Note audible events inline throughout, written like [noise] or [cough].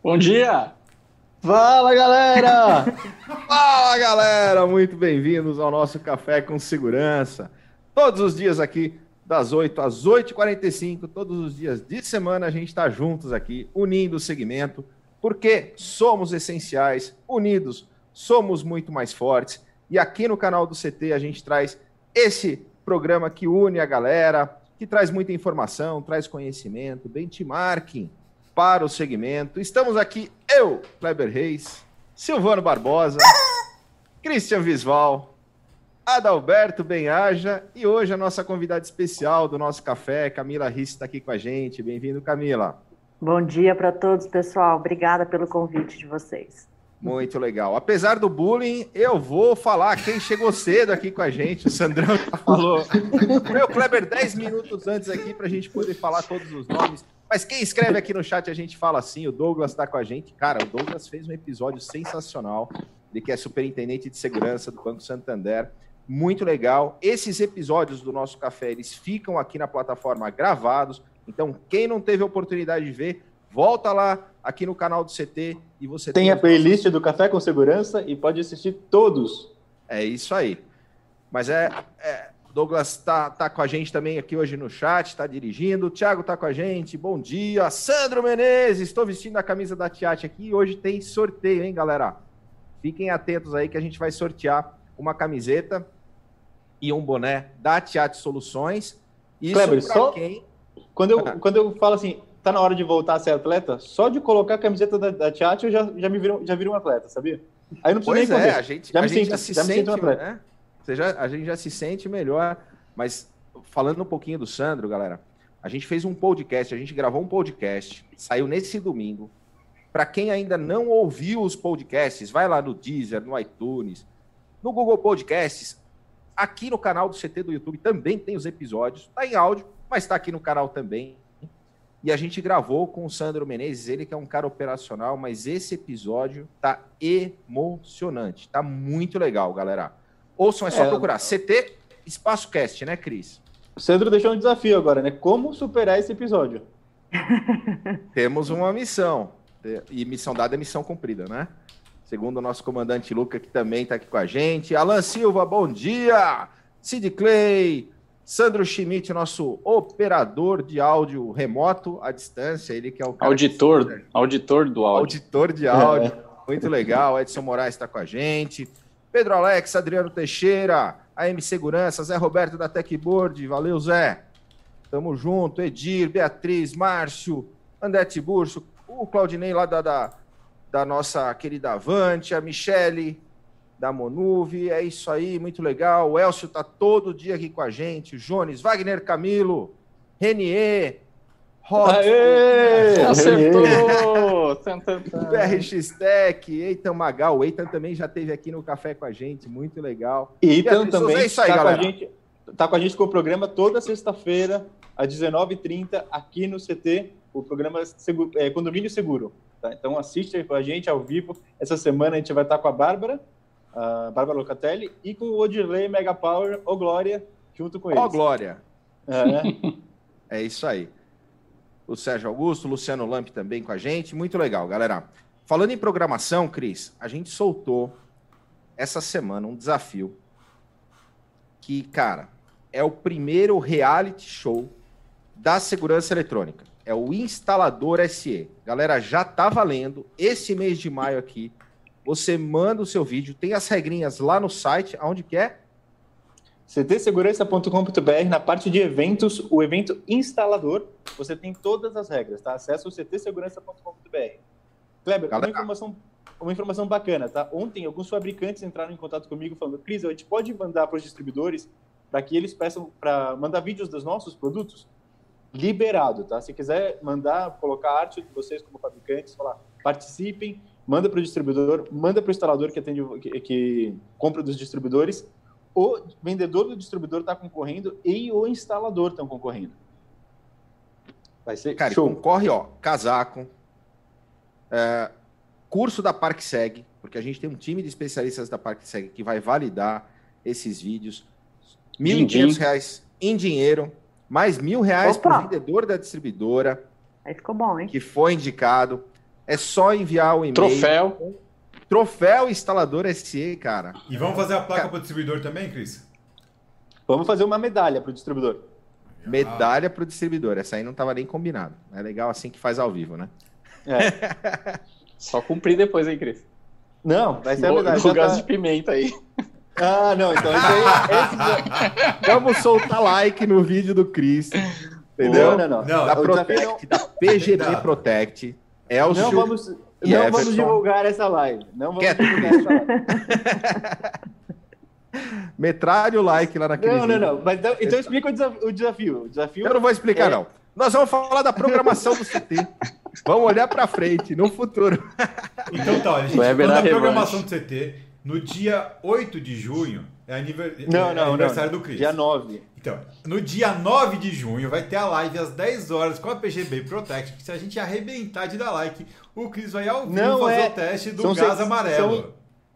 Bom dia! Fala galera! [laughs] Fala galera! Muito bem-vindos ao nosso Café com Segurança. Todos os dias aqui, das 8 às 8h45, todos os dias de semana, a gente está juntos aqui, unindo o segmento, porque somos essenciais, unidos, somos muito mais fortes. E aqui no canal do CT a gente traz esse programa que une a galera, que traz muita informação, traz conhecimento, benchmarking para o segmento. Estamos aqui, eu, Kleber Reis, Silvano Barbosa, [laughs] Christian Visval, Adalberto Benhaja e hoje a nossa convidada especial do nosso café, Camila Risse, está aqui com a gente. Bem-vindo, Camila. Bom dia para todos, pessoal. Obrigada pelo convite de vocês. Muito legal. Apesar do bullying, eu vou falar quem chegou cedo aqui com a gente. O Sandrão já falou. [laughs] Meu Kleber, 10 minutos antes aqui para a gente poder falar todos os nomes. Mas quem escreve aqui no chat, a gente fala assim. O Douglas está com a gente. Cara, o Douglas fez um episódio sensacional. Ele que é superintendente de segurança do Banco Santander. Muito legal. Esses episódios do nosso café, eles ficam aqui na plataforma gravados. Então, quem não teve a oportunidade de ver, volta lá aqui no canal do CT e você tem, tem a playlist do Café com Segurança e pode assistir todos. É isso aí. Mas é, é Douglas está tá com a gente também aqui hoje no chat, está dirigindo. O Thiago está com a gente. Bom dia. Sandro Menezes, estou vestindo a camisa da Tiate aqui e hoje tem sorteio, hein, galera? Fiquem atentos aí que a gente vai sortear uma camiseta e um boné da Tiate Soluções. Isso Kleber, só quem... quando eu quando eu falo assim, tá na hora de voltar a ser atleta, só de colocar a camiseta da, da Tiate eu já, já me viro, já viro um atleta, sabia? Aí não precisa pois nem é, a gente já, a me gente sinto, já se já sente, um atleta. Né? Você já, a gente já se sente melhor. Mas falando um pouquinho do Sandro, galera, a gente fez um podcast, a gente gravou um podcast, saiu nesse domingo. Para quem ainda não ouviu os podcasts, vai lá no Deezer, no iTunes, no Google Podcasts. Aqui no canal do CT do YouTube também tem os episódios. Tá em áudio, mas está aqui no canal também. E a gente gravou com o Sandro Menezes, ele que é um cara operacional, mas esse episódio tá emocionante, tá muito legal, galera. Ouçam, é só é, procurar. CT Espaço Cast, né, Cris? O Sandro deixou um desafio agora, né? Como superar esse episódio? [laughs] Temos uma missão. E missão dada é missão cumprida, né? Segundo o nosso comandante Luca, que também está aqui com a gente. Alan Silva, bom dia! Sid Clay, Sandro Schmidt, nosso operador de áudio remoto à distância, ele que é o auditor, que... auditor do áudio. Auditor de áudio. É. Muito legal. Edson Moraes está com a gente. Pedro Alex, Adriano Teixeira, AM Segurança, Zé Roberto da Techboard, valeu Zé. Tamo junto, Edir, Beatriz, Márcio, Andete Burso, o Claudinei lá da, da, da nossa querida Avante, a Michele da Monuve, é isso aí, muito legal. O Elcio tá todo dia aqui com a gente, o Jones, Wagner Camilo, Renier, Aê! Acertou! BRX Tech, Eitan Magal. O Eitan também já esteve aqui no café com a gente, muito legal. Eitan também é isso aí, tá, com a gente, tá com a gente com o programa toda sexta-feira, às 19h30, aqui no CT, o programa Seguro, é, Condomínio Seguro. Tá? Então assiste aí com a gente ao vivo. Essa semana a gente vai estar com a Bárbara, a Bárbara Locatelli, e com o Odirley Mega Power, o Glória, junto com eles. Ó Glória! É. [laughs] é isso aí o Sérgio Augusto, o Luciano Lamp também com a gente. Muito legal, galera. Falando em programação, Cris, a gente soltou essa semana um desafio que, cara, é o primeiro reality show da segurança eletrônica. É o Instalador SE. Galera, já tá valendo. Esse mês de maio aqui, você manda o seu vídeo, tem as regrinhas lá no site, aonde que é? ctsegurança.com.br, na parte de eventos, o evento instalador, você tem todas as regras, tá? Acesse o ctsegurança.com.br. Kleber, uma informação, uma informação bacana, tá? Ontem, alguns fabricantes entraram em contato comigo falando, Cris, a gente pode mandar para os distribuidores para que eles peçam para mandar vídeos dos nossos produtos? Liberado, tá? Se quiser mandar, colocar arte de vocês como fabricantes, falar, participem, manda para o distribuidor, manda para o instalador que atende, que, que compra dos distribuidores, o vendedor do distribuidor está concorrendo e o instalador estão concorrendo. Vai ser Cara, show. concorre, ó, casaco, é, curso da ParkSeg, porque a gente tem um time de especialistas da ParkSeg que vai validar esses vídeos. R$ 1.500 em dinheiro, mais mil reais para o vendedor da distribuidora. Aí ficou bom, hein? Que foi indicado. É só enviar o e-mail. Troféu. Troféu instalador SE, cara. E vamos fazer a placa para o distribuidor também, Cris? Vamos fazer uma medalha para o distribuidor. Medalha para o distribuidor. Essa aí não estava nem combinado. É legal assim que faz ao vivo, né? É. [laughs] Só cumprir depois, hein, Cris? Não, vai ser a medalha. O gás tá... de pimenta aí. Ah, não, então esse aí. Esse... [laughs] Vamos soltar like no vídeo do Cris. Entendeu? Não, não, não. Da, Protect, da PGB Protect. É o Não vamos, não vamos divulgar essa live. Não vamos Quieto, divulgar essa live. [laughs] Metralhe o like lá naquele Não, vídeo. não, não. Mas, então, então explica o desafio, o desafio. O desafio. Eu não vou explicar, é... não. Nós vamos falar da programação do CT. Vamos olhar para frente, no futuro. Então tá, a gente vai da programação do CT no dia 8 de junho. É, aniver... não, não, é aniversário não, do Cris. Dia 9. Então, no dia 9 de junho vai ter a live às 10 horas com a PGB Protect. Se a gente arrebentar de dar like, o Cris vai ao vivo não fazer é... o teste do São gás seis... amarelo. São...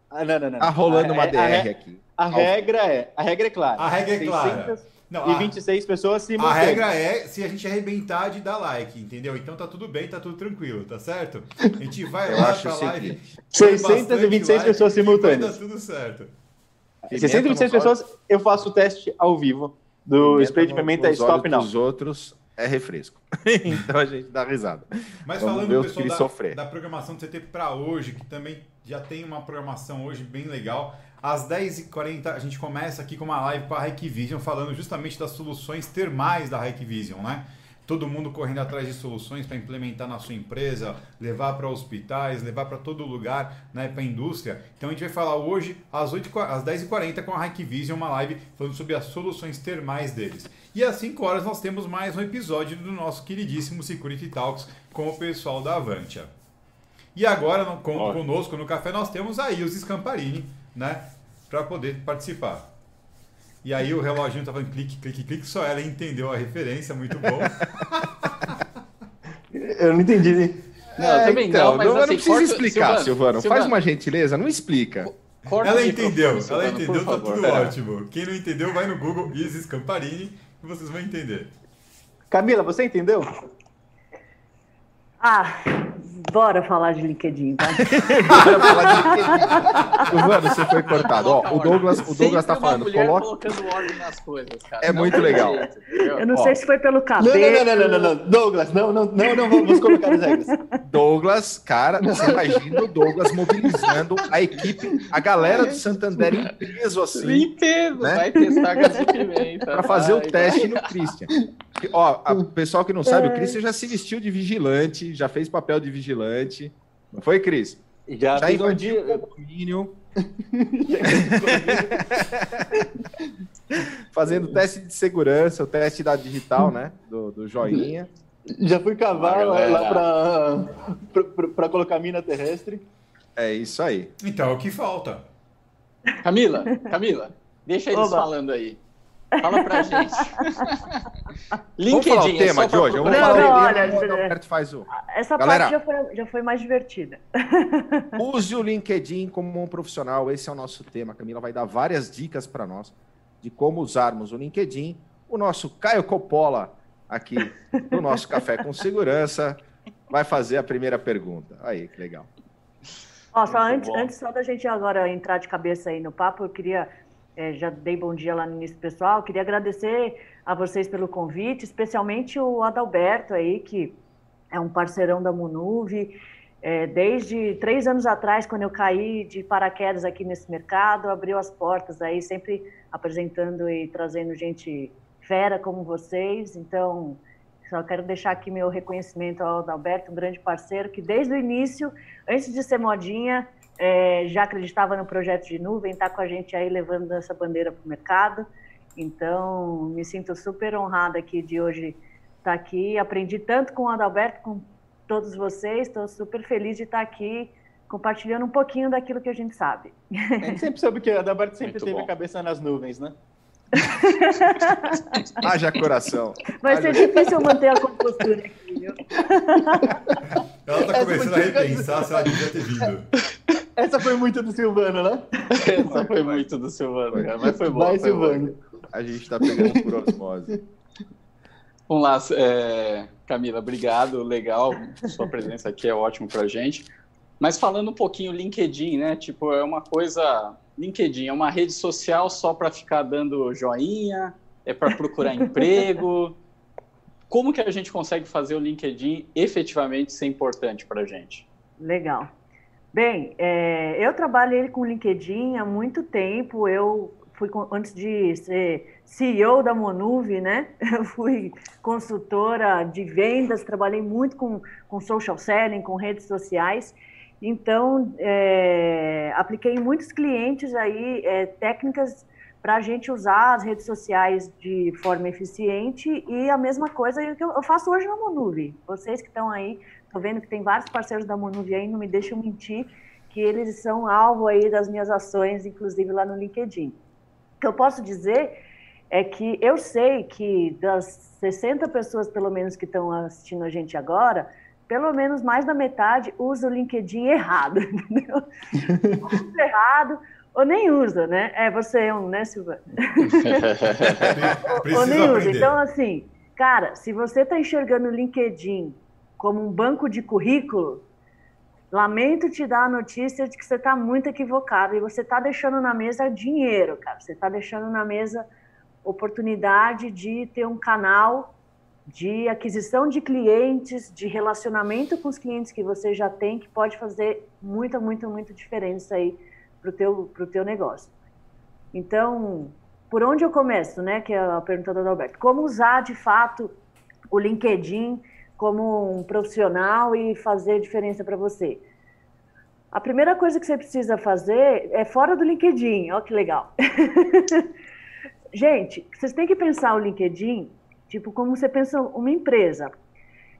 Ah, não, não, não. Tá rolando uma DR a, aqui. A regra é, a regra é clara. A regra é clara. Não, e 26 pessoas simultâneas. A regra é se a gente arrebentar de dar like, entendeu? Então tá tudo bem, tá tudo tranquilo, tá certo? A gente vai [laughs] Eu lá pra live. 626 like, pessoas simultâneas. Dar tudo certo. 626 pessoas, eu faço o teste ao vivo do spray de pimenta Stop Now. Os outros é refresco. [laughs] então a gente dá risada. Mas Vamos falando pessoal da, da, programação do CT para hoje, que também já tem uma programação hoje bem legal. Às 10h40 a gente começa aqui com uma live com a Hikvision falando justamente das soluções termais da Hikvision, né? Todo mundo correndo atrás de soluções para implementar na sua empresa, levar para hospitais, levar para todo lugar, né, para a indústria. Então a gente vai falar hoje às, 8, às 10h40 com a Hikvision, uma live falando sobre as soluções termais deles. E às 5 horas nós temos mais um episódio do nosso queridíssimo Security Talks com o pessoal da Avantia. E agora, com, conosco no café, nós temos a Ilse Scamparini, né? Para poder participar. E aí o reloginho tava em clique, clique, clique, só ela entendeu a referência, muito bom. Eu não entendi. Não, é, também então, não, mas não, assim, não precisa corta, explicar, Silvano, Silvano. Silvano. Faz uma gentileza, não explica. Corta ela entendeu, ela entendeu, tá tudo ótimo. Quem não entendeu, vai no Google Isis Camparini e vocês vão entender. Camila, você entendeu? Ah, Bora falar de LinkedIn, tá? [laughs] Bora falar de LinkedIn. Mano, você foi cortado. Ó, o Douglas, o Douglas tá falando. Coloca... colocando ordem nas coisas, cara. É não muito legal. Jeito, eu não Ó. sei se foi pelo cabelo. Não, não, não, não, não, não. Douglas, não, não, não, não vamos colocar as regras. Douglas, cara, você imagina o Douglas mobilizando a equipe, a galera do Santander em peso assim. Em peso, né? vai testar gás de pimenta. Pra fazer vai, o teste vai. no Christian. Ó, o pessoal que não sabe, o é. Christian já se vestiu de vigilante, já fez papel de vigilante vigilante. Não foi, Cris? Já, já invadiu o condomínio. [laughs] Fazendo teste de segurança, o teste da digital, né? Do, do joinha. Já fui cavar lá para colocar mina terrestre. É isso aí. Então, o que falta? Camila, Camila, deixa eles Oba. falando aí. Fala pra gente. [laughs] LinkedIn. Vamos falar o é tema é de hoje? Eu vou não, falar não, o olha, Alberto faz o... Essa Galera, parte já foi, já foi mais divertida. [laughs] Use o LinkedIn como um profissional. Esse é o nosso tema. A Camila vai dar várias dicas para nós de como usarmos o LinkedIn. O nosso Caio Coppola, aqui no nosso Café com Segurança, vai fazer a primeira pergunta. Aí, que legal. Ó, só antes, antes só da gente agora entrar de cabeça aí no papo, eu queria é, já dei bom dia lá no início pessoal. Queria agradecer a vocês pelo convite, especialmente o Adalberto aí, que é um parceirão da Munuve. É, desde três anos atrás, quando eu caí de paraquedas aqui nesse mercado, abriu as portas aí, sempre apresentando e trazendo gente fera como vocês. Então, só quero deixar aqui meu reconhecimento ao Adalberto, um grande parceiro que desde o início, antes de ser modinha, é, já acreditava no projeto de nuvem, está com a gente aí levando essa bandeira para o mercado. Então, me sinto super honrada aqui de hoje estar tá aqui. Aprendi tanto com o Adalberto, com todos vocês. Estou super feliz de estar tá aqui compartilhando um pouquinho daquilo que a gente sabe. A gente sempre soube que o Adalberto sempre Muito teve bom. a cabeça nas nuvens, né? [laughs] Haja coração. Vai ser difícil manter a compostura aqui, viu? Ela tá começando a repensar se ela devia ter vindo. [laughs] Essa foi muito do Silvano, né? [laughs] Essa foi muito do Silvano, cara, mas foi bom. Vai, Silvano. A gente tá pegando por osmose. Vamos lá, é, Camila, obrigado, legal, sua presença aqui é ótimo para a gente. Mas falando um pouquinho LinkedIn, né? Tipo, é uma coisa. LinkedIn é uma rede social só para ficar dando joinha, é para procurar emprego. Como que a gente consegue fazer o LinkedIn efetivamente ser importante para a gente? Legal. Bem, é, eu trabalhei com LinkedIn há muito tempo. Eu fui antes de ser CEO da Monuve, né? [laughs] Eu fui consultora de vendas, trabalhei muito com, com social selling, com redes sociais. Então, é, apliquei em muitos clientes aí é, técnicas para a gente usar as redes sociais de forma eficiente e a mesma coisa que eu faço hoje na Monuve. Vocês que estão aí Estou vendo que tem vários parceiros da Monuvi aí, não me deixam mentir, que eles são alvo aí das minhas ações, inclusive lá no LinkedIn. O que eu posso dizer é que eu sei que das 60 pessoas, pelo menos, que estão assistindo a gente agora, pelo menos mais da metade usa o LinkedIn errado, [laughs] entendeu? usa errado, ou nem usa, né? É, você é um, né, Silva? [laughs] ou, ou nem usa. Aprender. Então, assim, cara, se você está enxergando o LinkedIn como um banco de currículo, lamento te dar a notícia de que você está muito equivocado e você está deixando na mesa dinheiro, cara. Você está deixando na mesa oportunidade de ter um canal de aquisição de clientes, de relacionamento com os clientes que você já tem, que pode fazer muita, muita, muita diferença aí para o teu, pro teu negócio. Então, por onde eu começo, né? Que é a pergunta do Alberto. Como usar de fato o LinkedIn como um profissional e fazer diferença para você? A primeira coisa que você precisa fazer é fora do LinkedIn. Olha que legal. [laughs] Gente, vocês têm que pensar o LinkedIn, tipo, como você pensa uma empresa.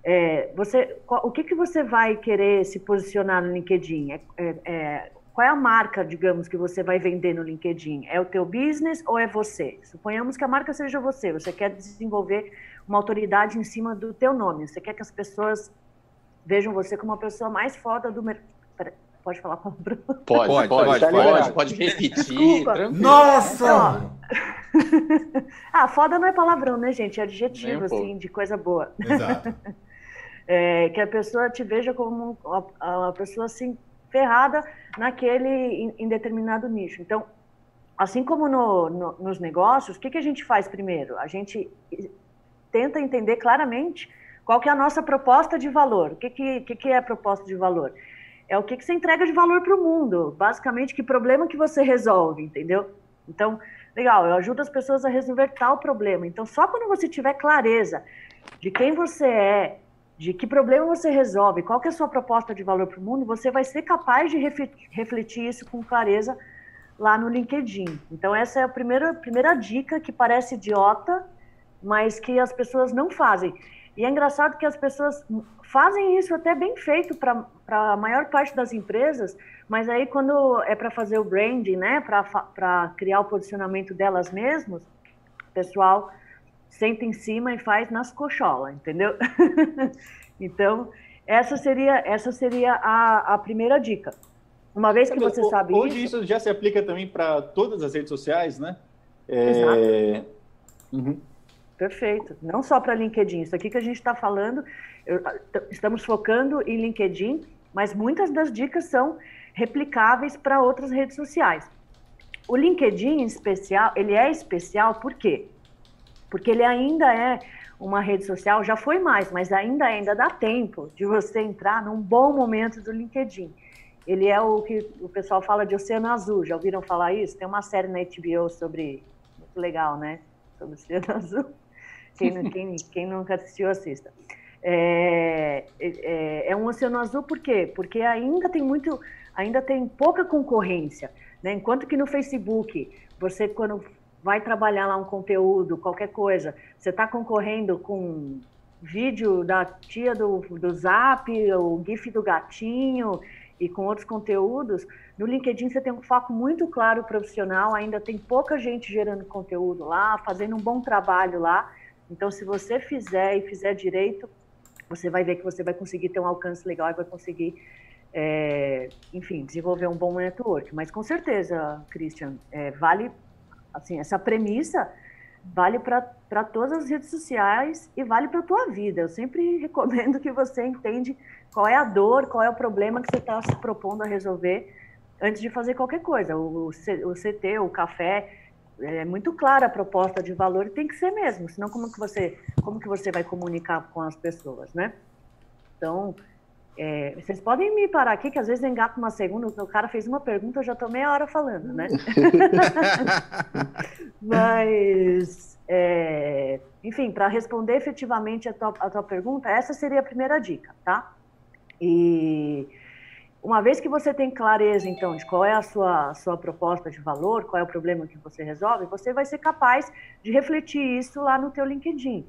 É, você, o que, que você vai querer se posicionar no LinkedIn? É, é, é, qual é a marca, digamos, que você vai vender no LinkedIn? É o teu business ou é você? Suponhamos que a marca seja você. Você quer desenvolver uma autoridade em cima do teu nome. Você quer que as pessoas vejam você como uma pessoa mais foda do mercado. Pode falar palavrão? [laughs] Pode, pode, pode, pode, pode, pode repetir. Nossa! [laughs] ah, foda não é palavrão, né, gente? É adjetivo, um assim, de coisa boa. Exato. [laughs] É, que a pessoa te veja como uma, uma pessoa assim ferrada naquele em, em determinado nicho. Então, assim como no, no, nos negócios, o que, que a gente faz primeiro? A gente tenta entender claramente qual que é a nossa proposta de valor. O que, que, que, é a proposta de valor? É o que, que você entrega de valor para o mundo. Basicamente, que problema que você resolve, entendeu? Então, legal, eu ajudo as pessoas a resolver tal problema. Então, só quando você tiver clareza de quem você é, de que problema você resolve, qual que é a sua proposta de valor para o mundo, você vai ser capaz de refletir isso com clareza lá no LinkedIn. Então, essa é a primeira, primeira dica que parece idiota, mas que as pessoas não fazem. E é engraçado que as pessoas fazem isso até bem feito para a maior parte das empresas, mas aí quando é para fazer o branding, né, para criar o posicionamento delas mesmas, o pessoal senta em cima e faz nas cocholas, entendeu? [laughs] então, essa seria, essa seria a, a primeira dica. Uma vez que você sabe hoje isso... isso já se aplica também para todas as redes sociais, né? É... Exato. Uhum. Perfeito. Não só para LinkedIn. Isso aqui que a gente está falando, eu, estamos focando em LinkedIn, mas muitas das dicas são replicáveis para outras redes sociais. O LinkedIn em especial, ele é especial por quê? Porque ele ainda é uma rede social, já foi mais, mas ainda ainda dá tempo de você entrar num bom momento do LinkedIn. Ele é o que o pessoal fala de oceano azul. Já ouviram falar isso? Tem uma série na HBO sobre muito legal, né? Sobre o oceano [laughs] azul. Quem, quem, quem nunca assistiu, assista. É, é, é, um oceano azul por quê? Porque ainda tem muito, ainda tem pouca concorrência, né? Enquanto que no Facebook, você quando vai trabalhar lá um conteúdo, qualquer coisa, você está concorrendo com vídeo da tia do, do Zap, o GIF do gatinho e com outros conteúdos, no LinkedIn você tem um foco muito claro profissional, ainda tem pouca gente gerando conteúdo lá, fazendo um bom trabalho lá, então, se você fizer e fizer direito, você vai ver que você vai conseguir ter um alcance legal e vai conseguir, é, enfim, desenvolver um bom network. Mas com certeza, Christian, é, vale, assim, essa premissa vale para todas as redes sociais e vale para a tua vida. Eu sempre [laughs] recomendo que você entende qual é a dor, qual é o problema que você está se propondo a resolver antes de fazer qualquer coisa. O, o, CT, o café, é muito clara a proposta de valor e tem que ser mesmo, senão como que você, como que você vai comunicar com as pessoas, né? Então, é, vocês podem me parar aqui, que às vezes engato uma segunda, o cara fez uma pergunta, eu já estou meia hora falando, né? [laughs] Mas, é, enfim, para responder efetivamente a tua, a tua pergunta, essa seria a primeira dica, tá? E uma vez que você tem clareza, então, de qual é a sua, sua proposta de valor, qual é o problema que você resolve, você vai ser capaz de refletir isso lá no teu LinkedIn.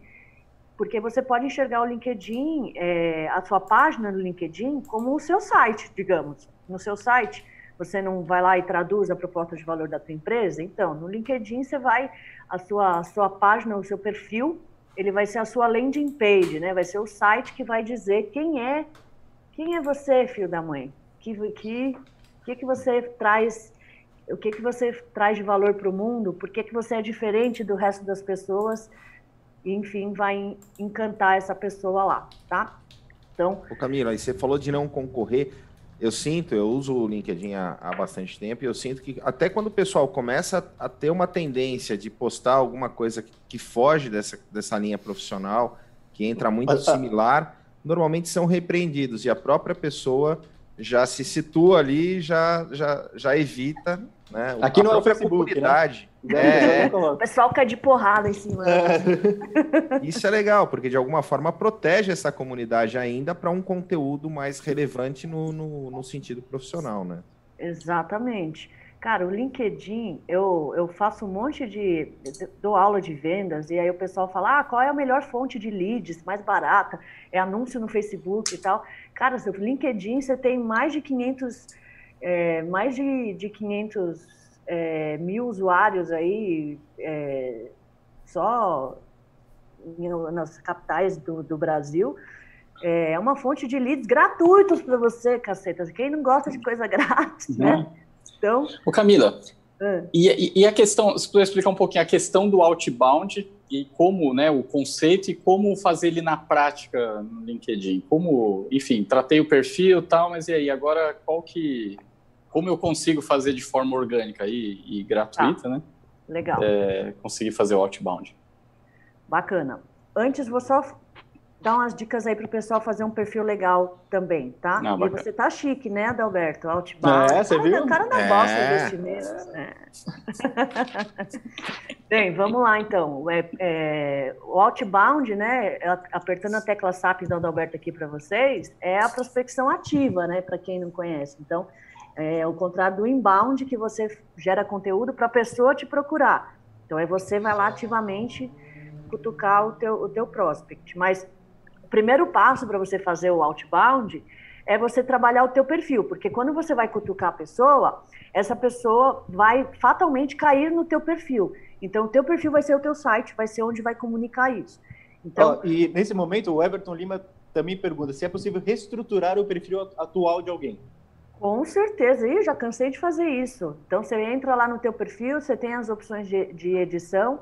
Porque você pode enxergar o LinkedIn, é, a sua página no LinkedIn, como o seu site, digamos. No seu site, você não vai lá e traduz a proposta de valor da tua empresa? Então, no LinkedIn, você vai, a sua, a sua página, o seu perfil, ele vai ser a sua landing page, né? Vai ser o site que vai dizer quem é, quem é você, filho da mãe que que que, que você traz o que que você traz de valor para o mundo por que que você é diferente do resto das pessoas e enfim vai encantar essa pessoa lá tá? Então o Camila aí você falou de não concorrer eu sinto, eu uso o LinkedIn há, há, bastante tempo e eu sinto que até quando o pessoal começa a, ter uma tendência de postar alguma coisa que, que foge dessa, dessa linha profissional, que entra muito similar, normalmente são repreendidos e a própria pessoa já se situa ali, já, já, já evita. Né? Aqui não é o Facebook, né? É, é. O pessoal cai de porrada em cima. É. Isso é legal, porque de alguma forma protege essa comunidade ainda para um conteúdo mais relevante no, no, no sentido profissional, né? Exatamente. Cara, o LinkedIn, eu, eu faço um monte de. dou aula de vendas, e aí o pessoal fala: ah, qual é a melhor fonte de leads, mais barata? É anúncio no Facebook e tal. Cara, seu LinkedIn, você tem mais de 500, é, mais de, de 500 é, mil usuários aí, é, só nas capitais do, do Brasil. É uma fonte de leads gratuitos para você, caceta. Quem não gosta de coisa [laughs] grátis, né? Então. Ô Camila, é. e, e, a questão, se puder explicar um pouquinho a questão do outbound e como, né, o conceito e como fazer ele na prática no LinkedIn. Como, enfim, tratei o perfil e tal, mas e aí, agora qual que. Como eu consigo fazer de forma orgânica e, e gratuita, tá. né? Legal. É, conseguir fazer o outbound. Bacana. Antes, vou só dar umas dicas aí para o pessoal fazer um perfil legal também, tá? Não, e você tá chique, né, Adalberto? Outbound. É, você viu? O cara não é. gosta de. É. [laughs] Bem, vamos lá então. É, é, o Outbound, né, apertando a tecla SAP do Adalberto aqui para vocês, é a prospecção ativa, né, para quem não conhece. Então, é o contrário do inbound, que você gera conteúdo para a pessoa te procurar. Então, é você vai lá ativamente cutucar o teu, o teu prospect. Mas primeiro passo para você fazer o outbound é você trabalhar o teu perfil, porque quando você vai cutucar a pessoa, essa pessoa vai fatalmente cair no teu perfil. Então, o teu perfil vai ser o teu site, vai ser onde vai comunicar isso. Então, oh, e nesse momento, o Everton Lima também pergunta se é possível reestruturar o perfil atual de alguém. Com certeza, eu já cansei de fazer isso. Então, você entra lá no teu perfil, você tem as opções de, de edição,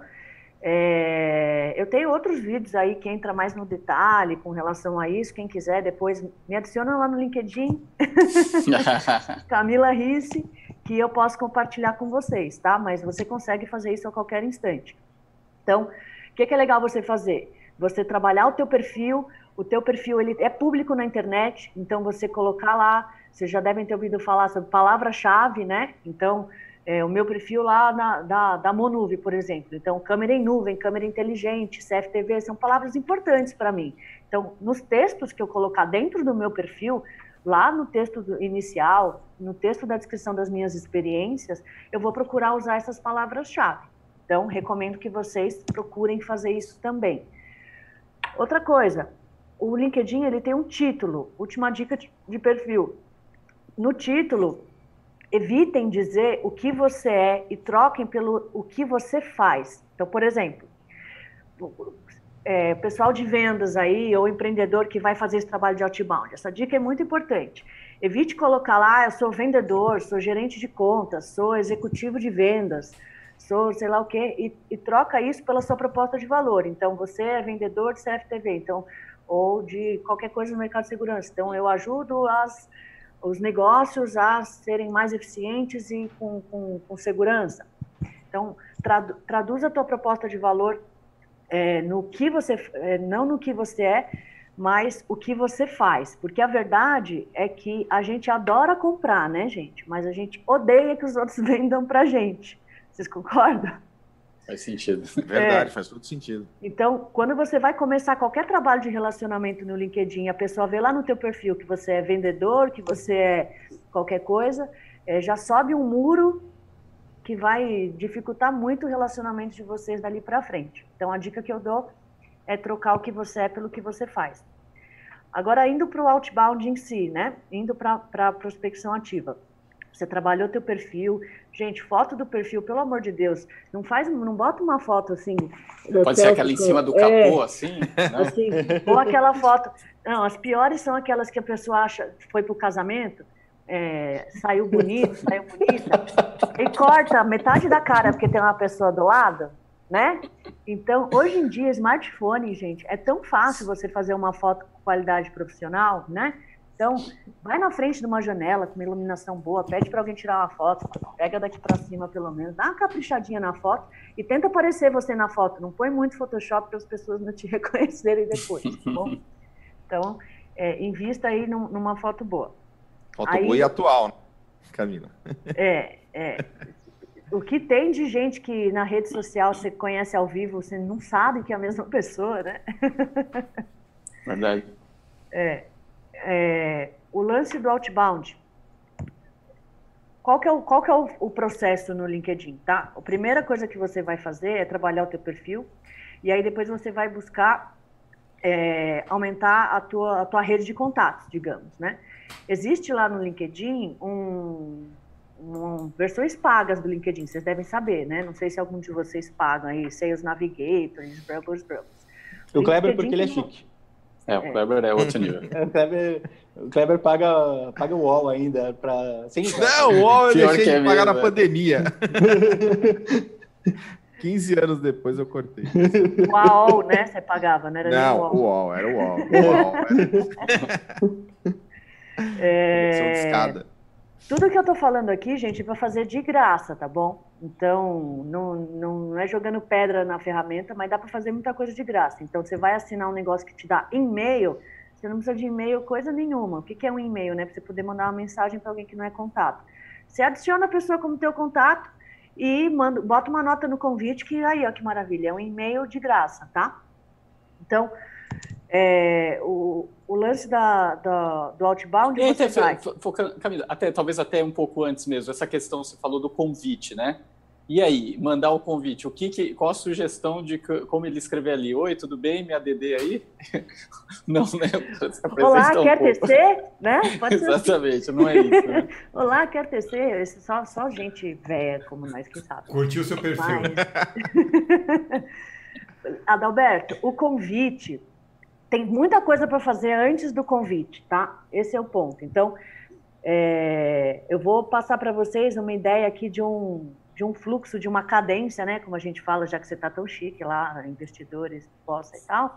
é, eu tenho outros vídeos aí que entra mais no detalhe com relação a isso. Quem quiser, depois me adiciona lá no LinkedIn, [laughs] Camila Risse, que eu posso compartilhar com vocês, tá? Mas você consegue fazer isso a qualquer instante. Então, o que, que é legal você fazer? Você trabalhar o teu perfil, o teu perfil ele é público na internet, então você colocar lá, vocês já devem ter ouvido falar sobre palavra-chave, né? Então, é, o meu perfil lá na, da, da Monuve, por exemplo. Então, câmera em nuvem, câmera inteligente, CFTV, são palavras importantes para mim. Então, nos textos que eu colocar dentro do meu perfil, lá no texto inicial, no texto da descrição das minhas experiências, eu vou procurar usar essas palavras-chave. Então, recomendo que vocês procurem fazer isso também. Outra coisa, o LinkedIn ele tem um título, última dica de perfil. No título, evitem dizer o que você é e troquem pelo o que você faz. Então, por exemplo, é, pessoal de vendas aí ou empreendedor que vai fazer esse trabalho de outbound, essa dica é muito importante. Evite colocar lá, eu sou vendedor, sou gerente de contas, sou executivo de vendas, sou sei lá o quê, e, e troca isso pela sua proposta de valor. Então, você é vendedor de CFTV, então, ou de qualquer coisa no mercado de segurança. Então, eu ajudo as, os negócios a serem mais eficientes e com, com, com segurança. Então, tradu, traduz a tua proposta de valor é, no que você, é, não no que você é, mas o que você faz. Porque a verdade é que a gente adora comprar, né, gente? Mas a gente odeia que os outros [laughs] vendam pra gente. Vocês concordam? Faz sentido. Verdade, é. faz todo sentido. Então, quando você vai começar qualquer trabalho de relacionamento no LinkedIn, a pessoa vê lá no teu perfil que você é vendedor, que você é qualquer coisa, é, já sobe um muro que vai dificultar muito o relacionamento de vocês dali para frente. Então, a dica que eu dou é trocar o que você é pelo que você faz. Agora, indo para o outbound em si, né? Indo para a prospecção ativa. Você trabalhou teu perfil. Gente, foto do perfil, pelo amor de Deus, não faz, não bota uma foto assim. Pode ser aquela em cima do capô, é, assim, né? assim. Ou aquela foto. Não, as piores são aquelas que a pessoa acha foi para o casamento, é, saiu bonito, saiu bonita, e corta metade da cara porque tem uma pessoa do lado né? Então, hoje em dia, smartphone, gente, é tão fácil você fazer uma foto com qualidade profissional, né? Então, vai na frente de uma janela com uma iluminação boa, pede para alguém tirar uma foto, pega daqui para cima pelo menos, dá uma caprichadinha na foto e tenta aparecer você na foto. Não põe muito Photoshop para as pessoas não te [laughs] reconhecerem depois, tá bom? Então, é, invista aí num, numa foto boa. Foto aí, boa e atual, né, Camila? É, é o que tem de gente que na rede social você conhece ao vivo, você não sabe que é a mesma pessoa, né? Verdade. É, é, o lance do outbound. Qual que é, o, qual que é o, o, processo no LinkedIn, tá? A primeira coisa que você vai fazer é trabalhar o teu perfil e aí depois você vai buscar é, aumentar a tua, a tua rede de contatos, digamos, né? Existe lá no LinkedIn um, um, versões pagas do LinkedIn, vocês devem saber, né? Não sei se algum de vocês pagam aí, Sales Navigator, Brubbles, Brubbles. O Kleber, porque ele é chique. É, o Kleber é outro nível. [laughs] o, Kleber, o Kleber paga, paga o UOL ainda para. Sim, [laughs] Não, o UOL eu deixei de é pagar mesmo, na é. pandemia. [laughs] 15 anos depois eu cortei. O AOL, né? Você pagava, não era Não, o UOL, era o UOL. O UOL era... é... Tudo que eu tô falando aqui, gente, é para fazer de graça, tá bom? Então, não, não é jogando pedra na ferramenta, mas dá para fazer muita coisa de graça. Então, você vai assinar um negócio que te dá e-mail, você não precisa de e-mail coisa nenhuma. O que é um e-mail, né? Para você poder mandar uma mensagem para alguém que não é contato. Você adiciona a pessoa como teu contato e manda, bota uma nota no convite que aí, ó, que maravilha, é um e-mail de graça, tá? Então, é, o, o lance da, da, do outbound. E até, focando, Camila, até, talvez até um pouco antes mesmo, essa questão você falou do convite, né? E aí, mandar o convite, o que, que qual a sugestão de como ele escrever ali? Oi, tudo bem? Minha DD aí? [laughs] Não, né? Olá, um quer pouco. tecer? Né? [laughs] Pode Exatamente, não é isso. Né? [laughs] Olá, quer tecer? Só, só gente velha como nós que sabe. Curtiu o seu perfil. Mas... Adalberto, o convite tem muita coisa para fazer antes do convite, tá? Esse é o ponto. Então, é, eu vou passar para vocês uma ideia aqui de um, de um fluxo, de uma cadência, né? Como a gente fala, já que você está tão chique lá, investidores, possa e tal.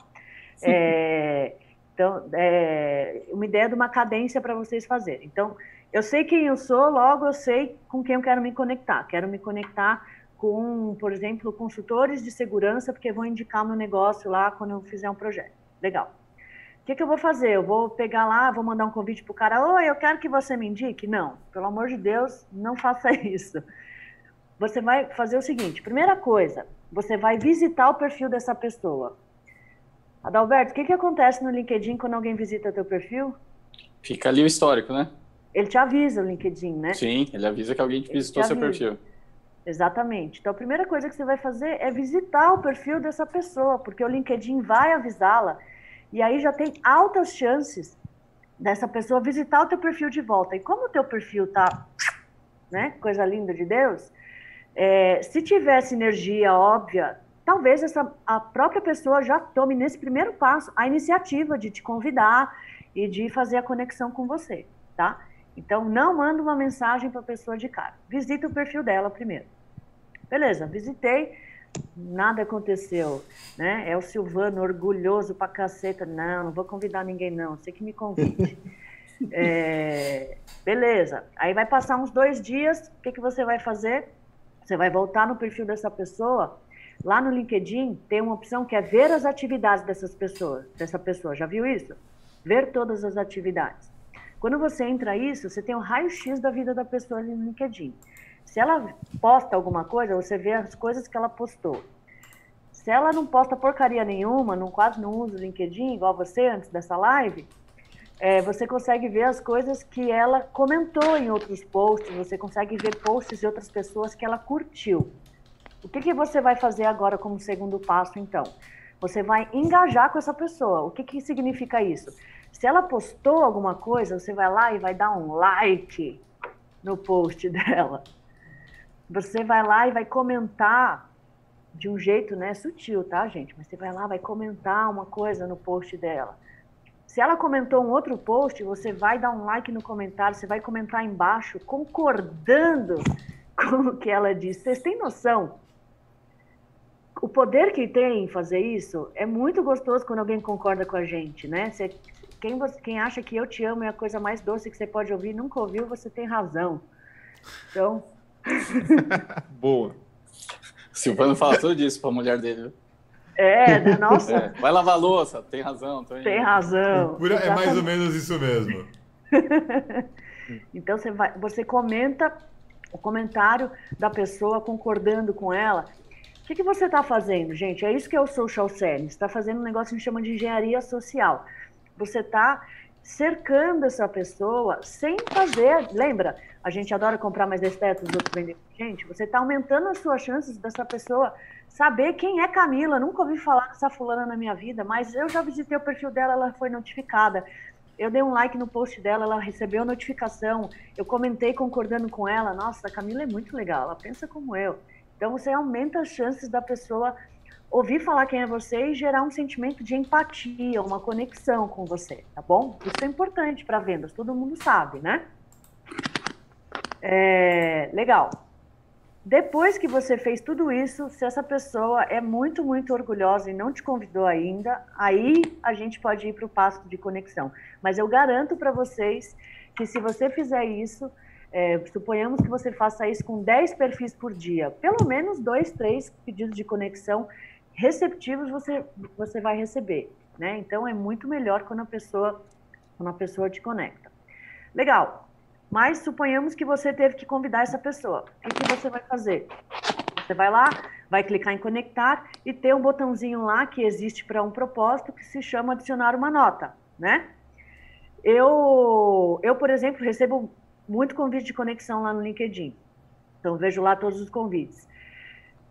É, então, é, uma ideia de uma cadência para vocês fazerem. Então, eu sei quem eu sou, logo eu sei com quem eu quero me conectar. Quero me conectar com, por exemplo, consultores de segurança, porque vão indicar meu negócio lá quando eu fizer um projeto. Legal. O que, que, eu vou fazer? Eu vou pegar lá, vou mandar um convite para o cara, oi, eu quero que você me indique? Não, pelo amor de Deus, não faça [laughs] isso. Você vai fazer o seguinte: primeira coisa, você vai visitar o perfil dessa pessoa. Adalberto, o que, que acontece no LinkedIn quando alguém visita teu perfil? Fica ali o histórico, né? Ele te avisa o LinkedIn, né? Sim, ele avisa que alguém visitou seu perfil. Exatamente. Então, a primeira coisa que você vai fazer é visitar o perfil dessa pessoa, porque o LinkedIn vai avisá-la. E aí já tem altas chances dessa pessoa visitar o teu perfil de volta. E como o teu perfil tá, né, coisa linda de Deus, é, se tiver sinergia óbvia, talvez essa, a própria pessoa já tome nesse primeiro passo a iniciativa de te convidar e de fazer a conexão com você, tá? Então, não manda uma mensagem para a pessoa de cara. Visita o perfil dela primeiro. Beleza, visitei, nada aconteceu, né? É o Silvano orgulhoso pra caceta. Não, não vou convidar ninguém, não. Você que me convide. [laughs] É, beleza. Aí vai passar uns dois dias. O que, que você vai fazer? Você vai voltar no perfil dessa pessoa. Lá no LinkedIn tem uma opção que é ver as atividades dessas pessoas, dessa pessoa. Já viu isso? Ver todas as atividades. Quando você entra isso, você tem um raio-x da vida da pessoa ali no LinkedIn. Se ela posta alguma coisa, você vê as coisas que ela postou. Se ela não posta porcaria nenhuma, não, quase não usa o LinkedIn, igual você antes dessa live, é, você consegue ver as coisas que ela comentou em outros posts, você consegue ver posts de outras pessoas que ela curtiu. O que, que você vai fazer agora como segundo passo, então? Você vai engajar com essa pessoa. O que, que significa isso? Se ela postou alguma coisa, você vai lá e vai dar um like no post [laughs] dela. Você vai lá e vai comentar de um jeito, né, sutil, tá, gente? Mas você vai lá, vai comentar uma coisa no post dela. Se ela comentou um outro post, você vai dar um like no comentário, você vai comentar embaixo, concordando [laughs] com o que ela disse. Vocês têm noção? O poder que tem em fazer isso é muito gostoso quando alguém concorda com a gente, né? Você, quem, você, quem acha que eu te amo é a coisa mais doce que você pode ouvir, nunca ouviu, você tem razão. Então, [laughs] [laughs] Boa. Silvano fala tudo disso pra mulher dele. [laughs] É, né? nossa. É, vai lavar louça, tem razão. Tem razão. É mais ou menos isso mesmo. [laughs] então você, vai, você comenta o comentário da pessoa concordando com ela. O que, que você está fazendo, gente? É isso que é o social selling. Você está fazendo um negócio que a gente chama de engenharia social. Você está cercando essa pessoa sem fazer. Lembra? A gente adora comprar mais os outros vendem gente. Você está aumentando as suas chances dessa pessoa saber quem é Camila. Nunca ouvi falar dessa fulana na minha vida, mas eu já visitei o perfil dela, ela foi notificada. Eu dei um like no post dela, ela recebeu notificação. Eu comentei concordando com ela. Nossa, a Camila é muito legal, ela pensa como eu. Então você aumenta as chances da pessoa ouvir falar quem é você e gerar um sentimento de empatia, uma conexão com você, tá bom? Isso é importante para vendas, todo mundo sabe, né? É, legal. Depois que você fez tudo isso, se essa pessoa é muito, muito orgulhosa e não te convidou ainda, aí a gente pode ir para o passo de conexão. Mas eu garanto para vocês que se você fizer isso, é, suponhamos que você faça isso com 10 perfis por dia, pelo menos dois, três pedidos de conexão receptivos você, você vai receber. Né? Então é muito melhor quando a pessoa, quando a pessoa te conecta. Legal. Mas suponhamos que você teve que convidar essa pessoa. O que, você vai fazer? Você vai lá, vai clicar em conectar e tem um botãozinho lá que existe para um propósito que se chama adicionar uma nota, né? Eu, eu, por exemplo, recebo muito convite de conexão lá no LinkedIn. Então, vejo lá todos os convites.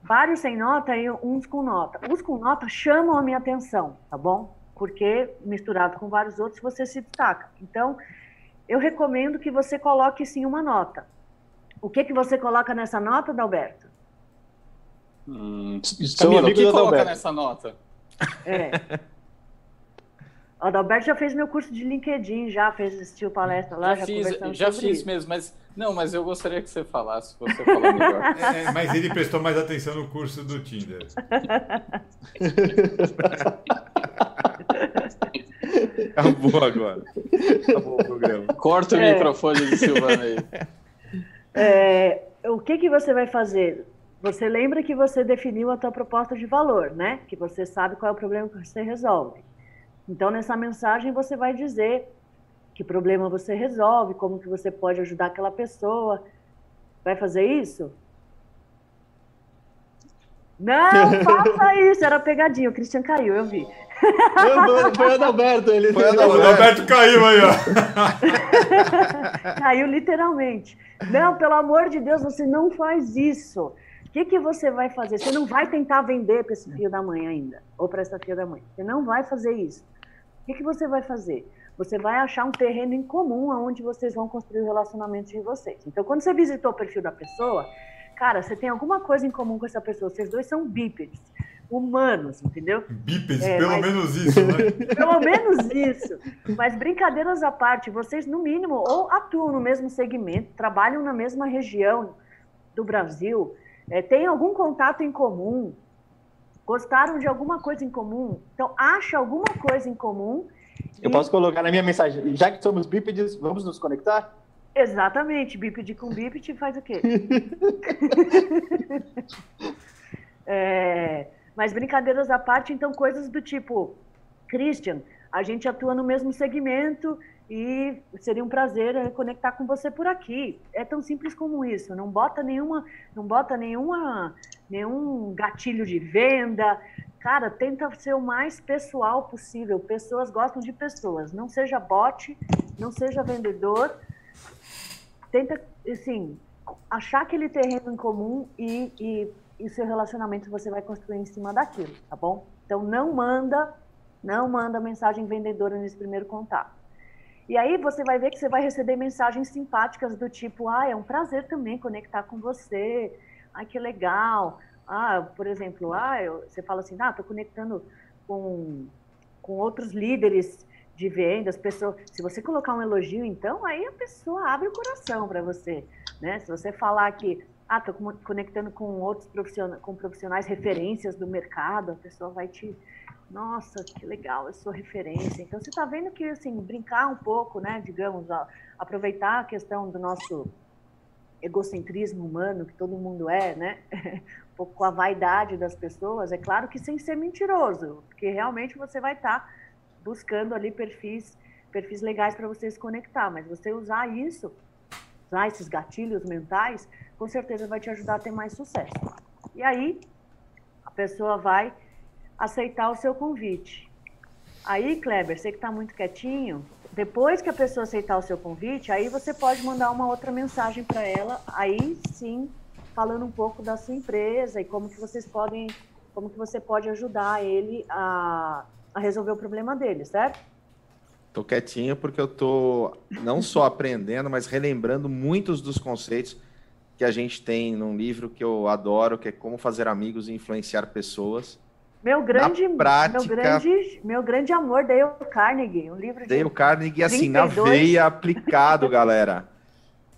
Vários sem nota e uns com nota. Os com nota chamam a minha atenção, tá bom? Porque misturado com vários outros você se destaca. Então, eu recomendo que você coloque sim uma nota. O que que você coloca nessa nota, Dalberto? Hum, Camila, o que coloca nessa nota? É. O Adalberto já fez meu curso de LinkedIn, já fez assistiu palestra lá, já, já fiz, já fiz isso. mesmo, mas não, mas eu gostaria que você falasse, você falar melhor. É, [laughs] é, mas ele prestou mais atenção no curso do Tinder. [laughs] Acabou agora. Acabou o programa. Corta o é. microfone de Silvana aí. É, o que, que você vai fazer? Você lembra que você definiu a tua proposta de valor, né? Que você sabe qual é o problema que você resolve. Então, nessa mensagem, você vai dizer que problema você resolve, como que você pode ajudar aquela pessoa. Vai fazer isso? Não, [laughs] faça isso, era pegadinha, o Christian caiu, eu vi. [laughs] Foi o Adalberto, ele. Foi o Adalberto. O Adalberto caiu aí, ó. [laughs] caiu literalmente. Não, pelo amor de Deus, você não faz isso. O que, que você vai fazer? Você não vai tentar vender para esse filho da mãe ainda, ou para essa filha da mãe. Você não vai fazer isso. O que, que você vai fazer? Você vai achar um terreno em comum onde vocês vão construir o relacionamento de vocês. Então, quando você visitou o perfil da pessoa, cara, você tem alguma coisa em comum com essa pessoa. Vocês dois são bípedes humanos, entendeu? Bípedes, é, pelo mas... menos isso, né? [laughs] pelo menos isso. Mas brincadeiras à parte, vocês, no mínimo, ou atuam no mesmo segmento, trabalham na mesma região do Brasil, é, tem algum contato em comum, gostaram de alguma coisa em comum, então acha alguma coisa em comum. Eu e... posso colocar na minha mensagem, já que somos bípedes, vamos nos conectar? Exatamente, bípede com bípede faz o quê? [laughs] [laughs] é, mas brincadeiras à parte, então coisas do tipo, Christian, a gente atua no mesmo segmento e seria um prazer eh, conectar com você por aqui. É tão simples como isso. Não bota nenhuma, não bota nenhuma, nenhum gatilho de venda. Cara, tenta ser o mais pessoal possível. Pessoas gostam de pessoas. Não seja bot, não seja vendedor. Tenta, assim, achar aquele terreno em comum e, e, e seu relacionamento você vai construir em cima daquilo, tá bom? Então não manda, não manda mensagem vendedora nesse primeiro contato e aí você vai ver que você vai receber mensagens simpáticas do tipo, ah, é um prazer também conectar com você, ai que legal. Ah, por exemplo, ah, eu, você fala assim, ah, estou conectando com, com outros líderes de vendas, pessoa, se você colocar um elogio, então, aí a pessoa abre o coração para você, né? Se você falar que, ah, conectando com outros profissionais, com profissionais referências do mercado, a pessoa vai te, nossa, que legal, eu sou referência. Então você está vendo que assim brincar um pouco, né, digamos, ó, aproveitar a questão do nosso egocentrismo humano que todo mundo é, né, [laughs] um pouco com a vaidade das pessoas, é claro que sem ser mentiroso, porque realmente você vai estar tá buscando ali perfis perfis legais para você se conectar, mas você usar isso, usar esses gatilhos mentais, com certeza vai te ajudar a ter mais sucesso. E aí a pessoa vai aceitar o seu convite. Aí, Kleber, você que está muito quietinho, depois que a pessoa aceitar o seu convite, aí você pode mandar uma outra mensagem para ela, aí sim, falando um pouco da sua empresa e como que vocês podem, como que você pode ajudar ele a, a resolver o problema dele, certo? Tô quietinho porque eu tô não só aprendendo, mas relembrando muitos dos conceitos que a gente tem num livro que eu adoro, que é Como Fazer Amigos e Influenciar Pessoas. Meu grande, prática, meu grande, meu grande amor, Dale Carnegie, um livro de Dale Carnegie, assim, 32. na veia aplicado, [laughs] galera.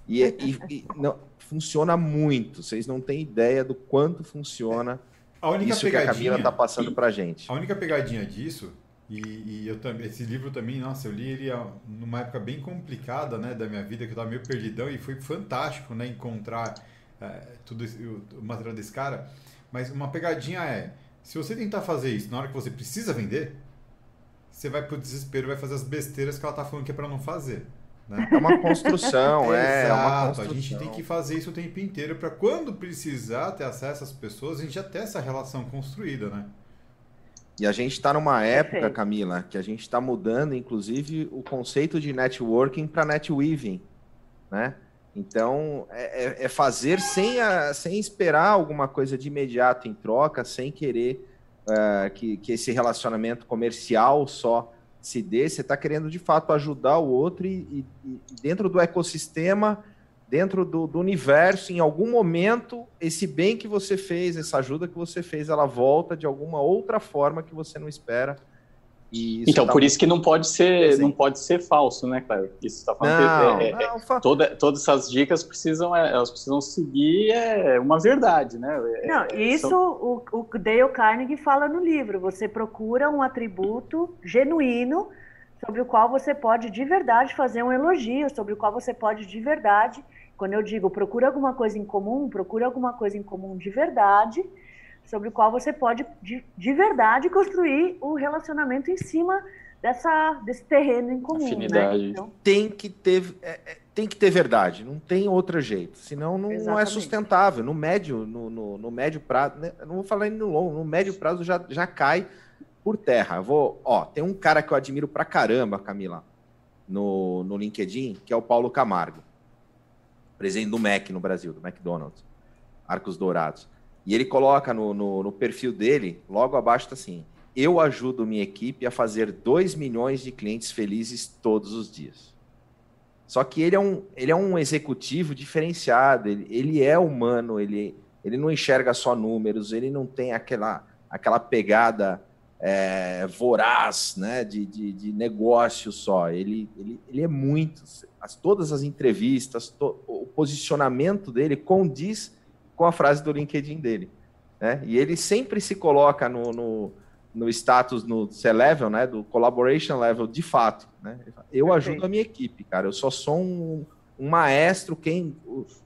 E, e, e não, funciona muito. Vocês não têm ideia do quanto funciona a única isso que a Camila está passando para gente. A única pegadinha disso, e, e, eu também, esse livro também, nossa, eu li ele numa época bem complicada, né, da minha vida, que eu estava meio perdidão e foi fantástico, né, encontrar é, tudo o, o material desse cara. Mas uma pegadinha é se você tentar fazer isso na hora que você precisa vender, você vai pro desespero, vai fazer as besteiras que ela tá falando que é para não fazer. Né? É uma construção, [laughs] é, Exato. é uma construção. A gente tem que fazer isso o tempo inteiro para quando precisar ter acesso às pessoas, a gente já ter essa relação construída, né? E a gente está numa época, Camila, que a gente está mudando, inclusive, o conceito de networking para netweaving, né? Então, é, é, é fazer sem, a, sem esperar alguma coisa de imediato em troca, sem querer uh, que, que esse relacionamento comercial só se dê. Você está querendo, de fato, ajudar o outro e, e, e dentro do ecossistema, dentro do, do, universo, em algum momento, esse bem que você fez, essa ajuda que você fez, ela volta de alguma outra forma que você não espera então, tá por isso que não pode ser, não pode ser falso, né, Cléber? Isso está falando não, é, é, não, fa... toda, todas essas dicas precisam, é, elas precisam seguir é, uma verdade, né? É, não, é, isso são... o, o Dale Carnegie fala no livro. Você procura um atributo genuíno sobre o qual você pode de verdade fazer um elogio, sobre o qual você pode de verdade, quando eu digo procura alguma coisa em comum, procura alguma coisa em comum de verdade sobre o qual você pode, de, de verdade, construir o um relacionamento em cima dessa, desse terreno em comum. Né? Afinidade. Né? Então... Tem, que ter, é, é, tem que ter verdade, não tem outro jeito, senão não, não é sustentável. No médio, no, no, no médio prazo, né? não vou falar no longo, no médio prazo já, já cai por terra. Eu vou, ó, tem um cara que eu admiro pra caramba, Camila, no, no LinkedIn, que é o Paulo Camargo, presidente do Mac no Brasil, do McDonald's, Arcos Dourados. E ele coloca no, no, no perfil dele, logo abaixo, tá assim: Eu ajudo minha equipe a fazer 2 milhões de clientes felizes todos os dias. Só que ele é um, ele é um executivo diferenciado, ele, ele é humano, ele, ele não enxerga só números, ele não tem aquela, aquela pegada é, voraz né, de, de, de, negócio só. Ele, ele, ele é muito. As, todas as entrevistas, to, o posicionamento dele condiz com a frase do LinkedIn dele. Né? E ele sempre se coloca no, no, no status, no C-level, né? Do collaboration level, de fato. Né? Eu ajudo a minha equipe, cara. Eu só sou um, um maestro, quem,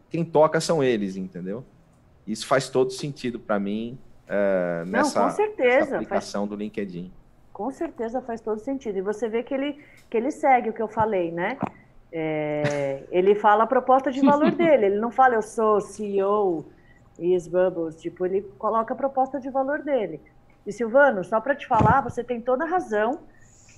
quem toca são eles, entendeu? Isso faz todo sentido para mim uh, nessa, Não, certeza, aplicação faz... do LinkedIn. Com certeza faz todo sentido. E você vê que ele, que ele segue o que eu falei, né? É, ele fala a proposta de valor [laughs] dele. Ele não fala eu sou CEO e Bubbles. Tipo, ele coloca a proposta de valor dele. E Silvano, só para te falar, você tem toda a razão.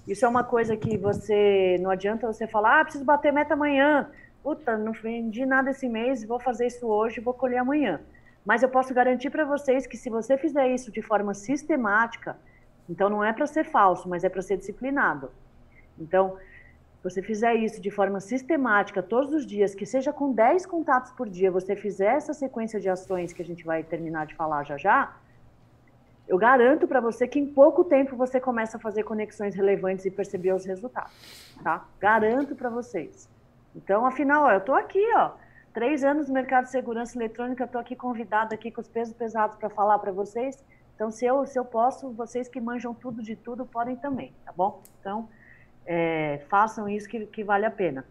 Isso é uma coisa que você não adianta você falar, ah, preciso bater meta amanhã. Puta, não vendi nada esse mês, vou fazer isso hoje, vou colher amanhã. Mas eu posso garantir para vocês que se você fizer isso de forma sistemática, então não é para ser falso, mas é para ser disciplinado. Então, você fizer isso de forma sistemática todos os dias, que seja com 10 contatos por dia, você fizer essa sequência de ações que a gente vai terminar de falar já já, eu garanto para você que em pouco tempo você começa a fazer conexões relevantes e perceber os resultados, tá? Garanto para vocês. Então, afinal, ó, eu estou aqui, ó, três anos no mercado de segurança eletrônica, estou aqui convidada aqui com os pesos pesados para falar para vocês. Então, se eu, se eu posso, vocês que manjam tudo de tudo podem também, tá bom? Então, é, façam isso que, que vale a pena.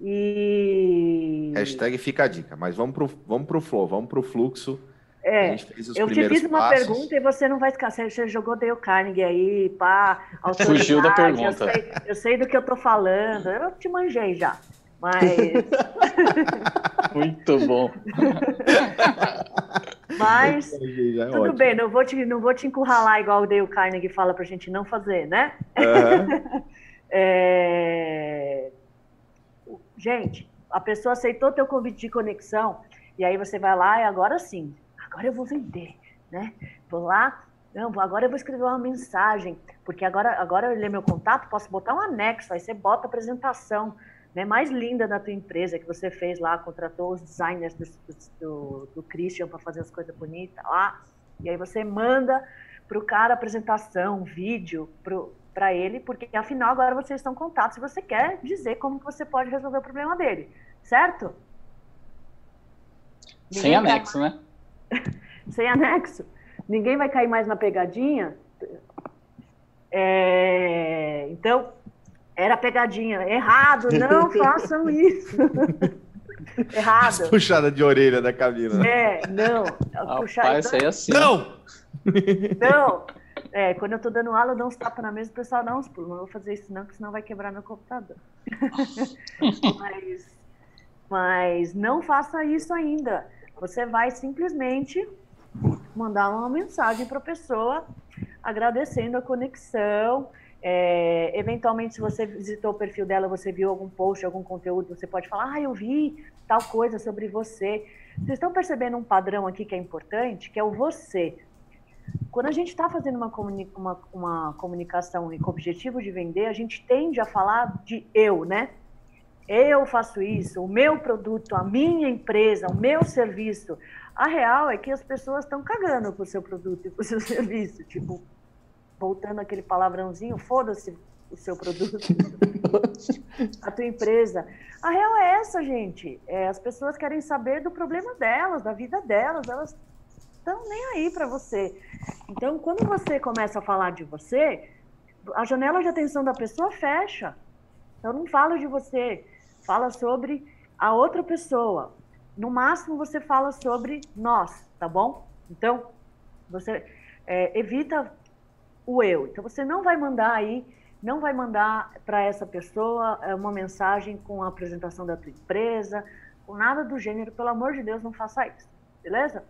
E... Hashtag fica a dica, mas vamos para o vamos pro flow, vamos para o fluxo é, eu te fiz uma passos. pergunta e você não vai ficar. Você jogou Dale Carnegie aí, pá, Fugiu da pergunta. Eu sei, eu sei, do que eu tô falando, eu te manjei já. Mas. [laughs] Muito bom. Mas, é tudo ótimo. bem, não vou, te, não vou te encurralar igual o Dale Carnegie fala pra gente não fazer, né? Uhum. [laughs] é... Gente, a pessoa aceitou teu convite de conexão, e aí você vai lá e agora sim, agora eu vou vender, né? Vou lá, não, agora eu vou escrever uma mensagem, porque agora, agora eu ler meu contato, posso botar um anexo, aí você bota a apresentação né, mais linda da tua empresa que você fez lá, contratou os designers do, do, do Christian para fazer as coisas bonitas lá, e aí você manda para o cara apresentação, vídeo para ele, porque afinal agora vocês estão contatos e você quer dizer como que você pode resolver o problema dele, certo? Sem anexo, né? [laughs] sem anexo. Ninguém vai cair mais na pegadinha. É, então, era pegadinha. Errado, não [laughs] façam isso. [laughs] Errado. Puxada de orelha da Camila. É, não. Puxar, então... é assim. Não! Não! É, quando eu tô dando aula, eu dou uns tapas na mesa, o pessoal dá uns pulos. Não vou fazer isso não, porque senão vai quebrar meu computador. [laughs] mas, mas não faça isso ainda. Você vai simplesmente mandar uma mensagem para a pessoa agradecendo a conexão. É, eventualmente, se você visitou o perfil dela, você viu algum post, algum conteúdo, você pode falar: Ah, eu vi tal coisa sobre você. Vocês estão percebendo um padrão aqui que é importante, que é o você. Quando a gente está fazendo uma, comuni uma, uma comunicação com o objetivo de vender, a gente tende a falar de eu, né? Eu faço isso, o meu produto, a minha empresa, o meu serviço. A real é que as pessoas estão cagando pro seu produto e pro seu [laughs] serviço. Tipo, voltando aquele palavrãozinho, foda-se o seu produto, [laughs] a tua empresa. A real é essa, gente. É, as pessoas querem saber do problema delas, da vida delas. Elas estão nem aí para você. Então, quando você começa a falar de você, a janela de atenção da pessoa fecha. Então, não fala de você, fala sobre a outra pessoa, no máximo você fala sobre nós, tá bom? Então, você é, evita o eu. Então, você não vai mandar aí, não vai mandar para essa pessoa é, uma mensagem com a apresentação da tua empresa, com nada do gênero. Pelo amor de Deus, não faça isso, beleza?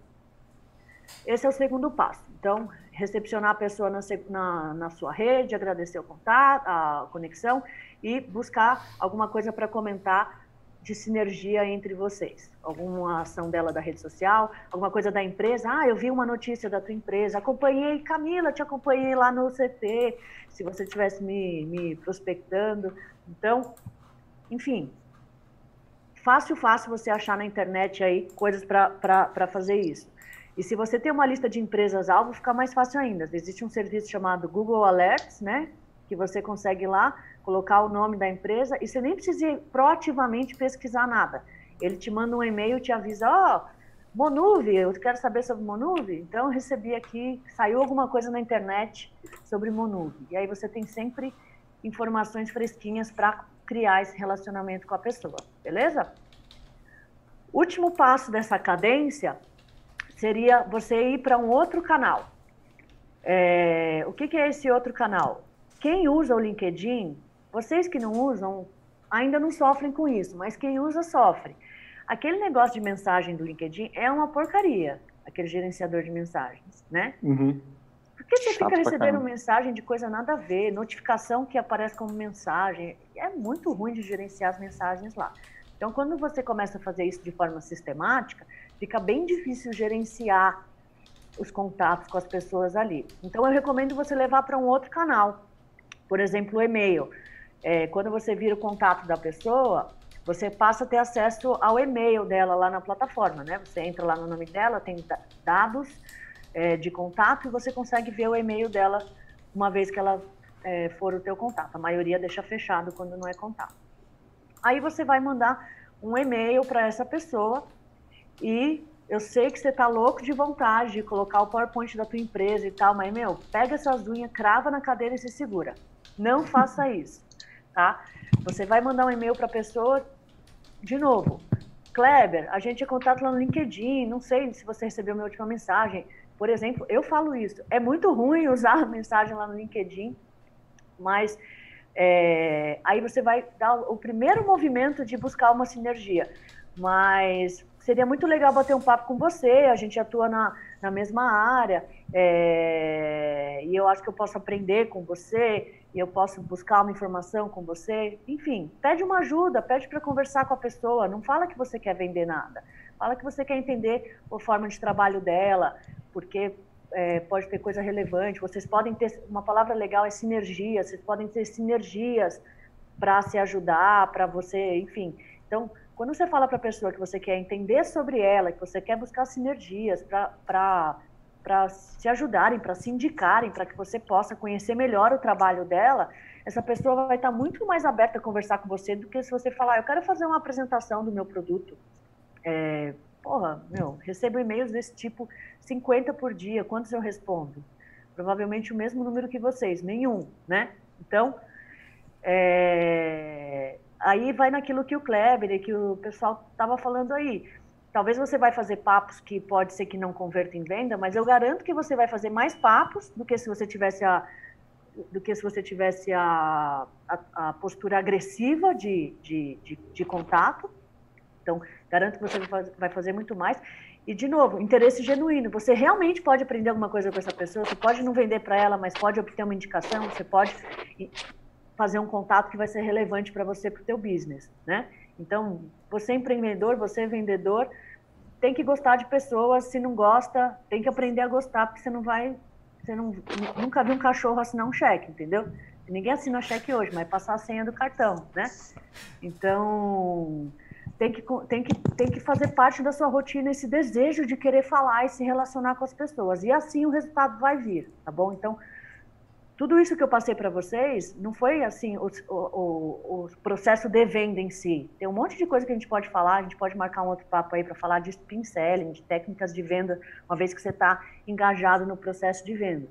Esse é o segundo passo. Então, recepcionar a pessoa na, na, na sua rede, agradecer o contato, a conexão e buscar alguma coisa para comentar de sinergia entre vocês? Alguma ação dela da rede social? Alguma coisa da empresa? Ah, eu vi uma notícia da tua empresa, acompanhei, Camila, te acompanhei lá no CT, se você estivesse me, me prospectando. Então, enfim, fácil, fácil você achar na internet aí coisas para fazer isso. E se você tem uma lista de empresas-alvo, fica mais fácil ainda. Existe um serviço chamado Google Alerts, né? Que você consegue lá colocar o nome da empresa e você nem precisa proativamente pesquisar nada. Ele te manda um e-mail, te avisa, ó, oh, Monuve, eu quero saber sobre Monuve. Então, eu recebi aqui, saiu alguma coisa na internet sobre Monuve. E aí você tem sempre informações fresquinhas para criar esse relacionamento com a pessoa, beleza? Último passo dessa cadência seria você ir para um outro canal. É, o que, que é esse outro canal? Quem usa o LinkedIn, vocês que não usam, ainda não sofrem com isso, mas quem usa sofre. Aquele negócio de mensagem do LinkedIn é uma porcaria, aquele gerenciador de mensagens, né? Uhum. Porque você Chato fica recebendo mensagem de coisa nada a ver, notificação que aparece como mensagem. É muito ruim de gerenciar as mensagens lá. Então, quando você começa a fazer isso de forma sistemática, fica bem difícil gerenciar os contatos com as pessoas ali. Então, eu recomendo você levar para um outro canal. Por exemplo, o e-mail. É, quando você vira o contato da pessoa, você passa a ter acesso ao e-mail dela lá na plataforma, né? Você entra lá no nome dela, tem dados é, de contato e você consegue ver o e-mail dela uma vez que ela é, for o teu contato. A maioria deixa fechado quando não é contato. Aí você vai mandar um e-mail para essa pessoa e eu sei que você tá louco de vontade de colocar o PowerPoint da tua empresa e tal, mas, meu, pega essas unhas, crava na cadeira e se segura. Não faça [laughs] isso, tá? Você vai mandar um e-mail para a pessoa, de novo, Kleber, a gente é contato lá no LinkedIn, não sei se você recebeu minha última mensagem. Por exemplo, eu falo isso. É muito ruim usar a mensagem lá no LinkedIn, mas é, aí você vai dar o primeiro movimento de buscar uma sinergia. Mas seria muito legal bater um papo com você, a gente atua na, na mesma área, é, e eu acho que eu posso aprender com você, e eu posso buscar uma informação com você. Enfim, pede uma ajuda, pede para conversar com a pessoa, não fala que você quer vender nada, fala que você quer entender a forma de trabalho dela, porque é, pode ter coisa relevante. Vocês podem ter, uma palavra legal é sinergia, vocês podem ter sinergias para se ajudar, para você, enfim. Então, quando você fala para a pessoa que você quer entender sobre ela, que você quer buscar sinergias para se ajudarem, para se indicarem, para que você possa conhecer melhor o trabalho dela, essa pessoa vai estar muito mais aberta a conversar com você do que se você falar, eu quero fazer uma apresentação do meu produto. É, porra, meu, recebo e-mails desse tipo 50 por dia, quantos eu respondo? Provavelmente o mesmo número que vocês, nenhum, né? Então, é... aí vai naquilo que o Kleber e que o pessoal estava falando aí. Talvez você vai fazer papos que pode ser que não converta em venda, mas eu garanto que você vai fazer mais papos do que se você tivesse a do que se você tivesse a, a, a postura agressiva de, de, de, de contato. Então, garanto que você vai fazer muito mais. E, de novo, interesse genuíno. Você realmente pode aprender alguma coisa com essa pessoa, você pode não vender para ela, mas pode obter uma indicação, você pode fazer um contato que vai ser relevante para você, para o teu business, né? Então, você é empreendedor, você é vendedor, tem que gostar de pessoas, se não gosta, tem que aprender a gostar, porque você não vai, você não, nunca viu um cachorro assinar um cheque, entendeu? Ninguém assina cheque hoje, mas passar a senha do cartão, né? Então, tem que, tem, que, tem que fazer parte da sua rotina esse desejo de querer falar e se relacionar com as pessoas. E assim o resultado vai vir, tá bom? Então, tudo isso que eu passei para vocês não foi assim o, o, o, processo de venda em si. Tem um monte de coisa que a gente pode falar, a gente pode marcar um outro papo aí para falar de spin selling, de técnicas de venda, uma vez que você está engajado no processo de venda.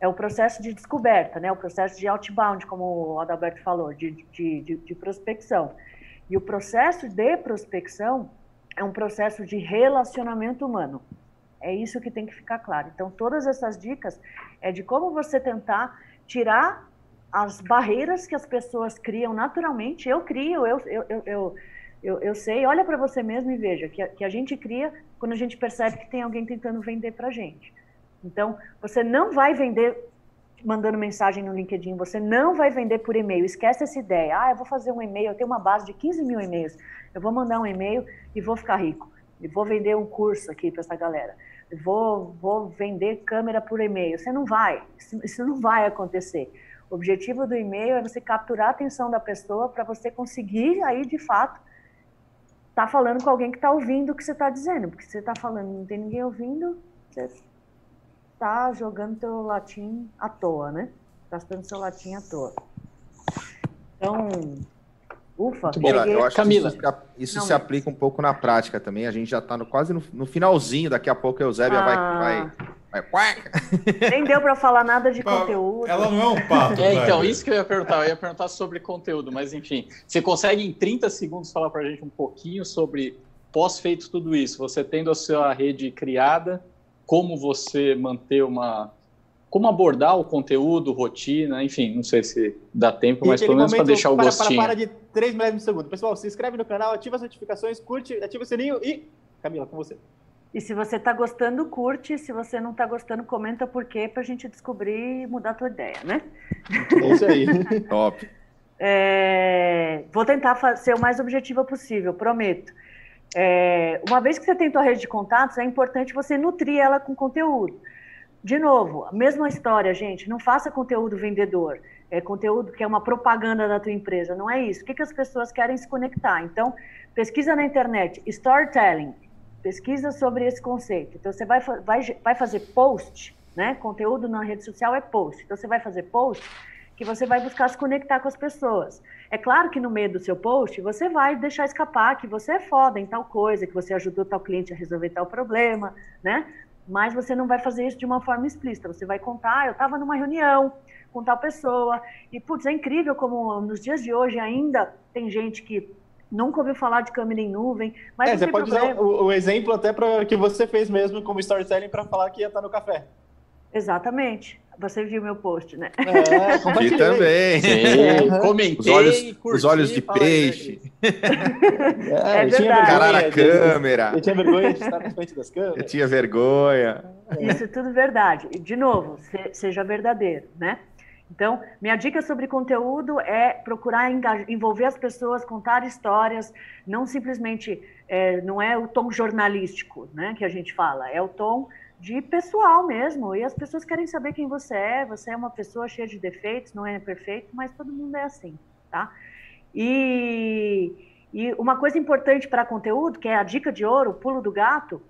É o processo de descoberta, né? o processo de outbound, como o Adalberto falou, de, de, de, de prospecção. E o processo de prospecção é um processo de relacionamento humano. É isso que tem que ficar claro. Então, todas essas dicas é de como você tentar tirar as barreiras que as pessoas criam naturalmente. Eu crio, eu, eu, eu, eu, eu, sei. Olha para você mesmo e veja que a, que a gente cria quando a gente percebe que tem alguém tentando vender para a gente. Então, você não vai vender mandando mensagem no LinkedIn, você não vai vender por e-mail. Esquece essa ideia. Ah, eu vou fazer um e-mail, eu tenho uma base de 15 mil e-mails. Eu vou mandar um e-mail e vou ficar rico. E vou vender um curso aqui para essa galera. Vou, vou vender câmera por e-mail. Você não vai. Isso, não vai acontecer. O objetivo do e-mail é você capturar a atenção da pessoa para você conseguir aí, de fato, estar tá falando com alguém que está ouvindo o que você está dizendo. Porque você está falando, não tem ninguém ouvindo, você tá jogando teu latim à toa, né? Gastando seu latim à toa. Então, Ufa, Camila, eu acho Camila. que isso, isso se aplica um pouco na prática também. A gente já está quase no, no, finalzinho, daqui a pouco a Eusébia ah. vai, vai, vai. [laughs] Nem deu para falar nada de conteúdo. Ela não é um pato. [laughs] É, então, isso que eu ia perguntar. Eu ia perguntar sobre conteúdo, mas enfim. Você consegue em 30 segundos falar para a gente um pouquinho sobre pós-feito tudo isso? Você tendo a sua rede criada, como você manter uma como abordar o conteúdo, rotina, enfim, não sei se dá tempo, mas pelo menos para deixar o para, gostinho. Para, para de 3 milésimos de segundo. Pessoal, se inscreve no canal, ativa as notificações, curte, ativa o sininho e... Camila, com você. E se você está gostando, curte. Se você não está gostando, comenta por quê, para a gente descobrir e mudar a tua ideia, né? É isso aí. [laughs] Top. É, vou tentar ser o mais objetiva possível, prometo. É, uma vez que você tem tua rede de contatos, é importante você nutrir ela com conteúdo. De novo, a mesma história, gente. Não faça conteúdo vendedor. É conteúdo que é uma propaganda da tua empresa. Não é isso. O que, que as pessoas querem se conectar? Então, pesquisa na internet, storytelling. Pesquisa sobre esse conceito. Então, você vai, vai, vai fazer post, né? Conteúdo na rede social é post. Então, você vai fazer post que você vai buscar se conectar com as pessoas. É claro que no meio do seu post você vai deixar escapar que você é foda em tal coisa, que você ajudou tal cliente a resolver tal problema, né? Mas você não vai fazer isso de uma forma explícita. Você vai contar, ah, eu estava numa reunião com tal pessoa, e putz, é incrível como nos dias de hoje ainda tem gente que nunca ouviu falar de câmera em nuvem, mas é, você pode problema. usar o, o, exemplo até para que você fez mesmo como storytelling para falar que ia estar no café. Exatamente. Você viu meu post, né? É, [laughs] compartilhei. também. Sim, comentei, os olhos, curti, os olhos de peixe. [laughs] É, é verdade. Cara na câmera. Eu tinha vergonha de estar na frente das câmeras. Eu tinha vergonha. Isso é tudo verdade. De novo, seja verdadeiro, né? Então, minha dica sobre conteúdo é procurar envolver as pessoas, contar histórias, não simplesmente, é, não é o tom jornalístico, né, que a gente fala, é o tom de pessoal mesmo. E as pessoas querem saber quem você é. Você é uma pessoa cheia de defeitos, não é perfeito, mas todo mundo é assim, tá? E, e uma coisa importante para conteúdo, que é a dica de ouro, o pulo do gato,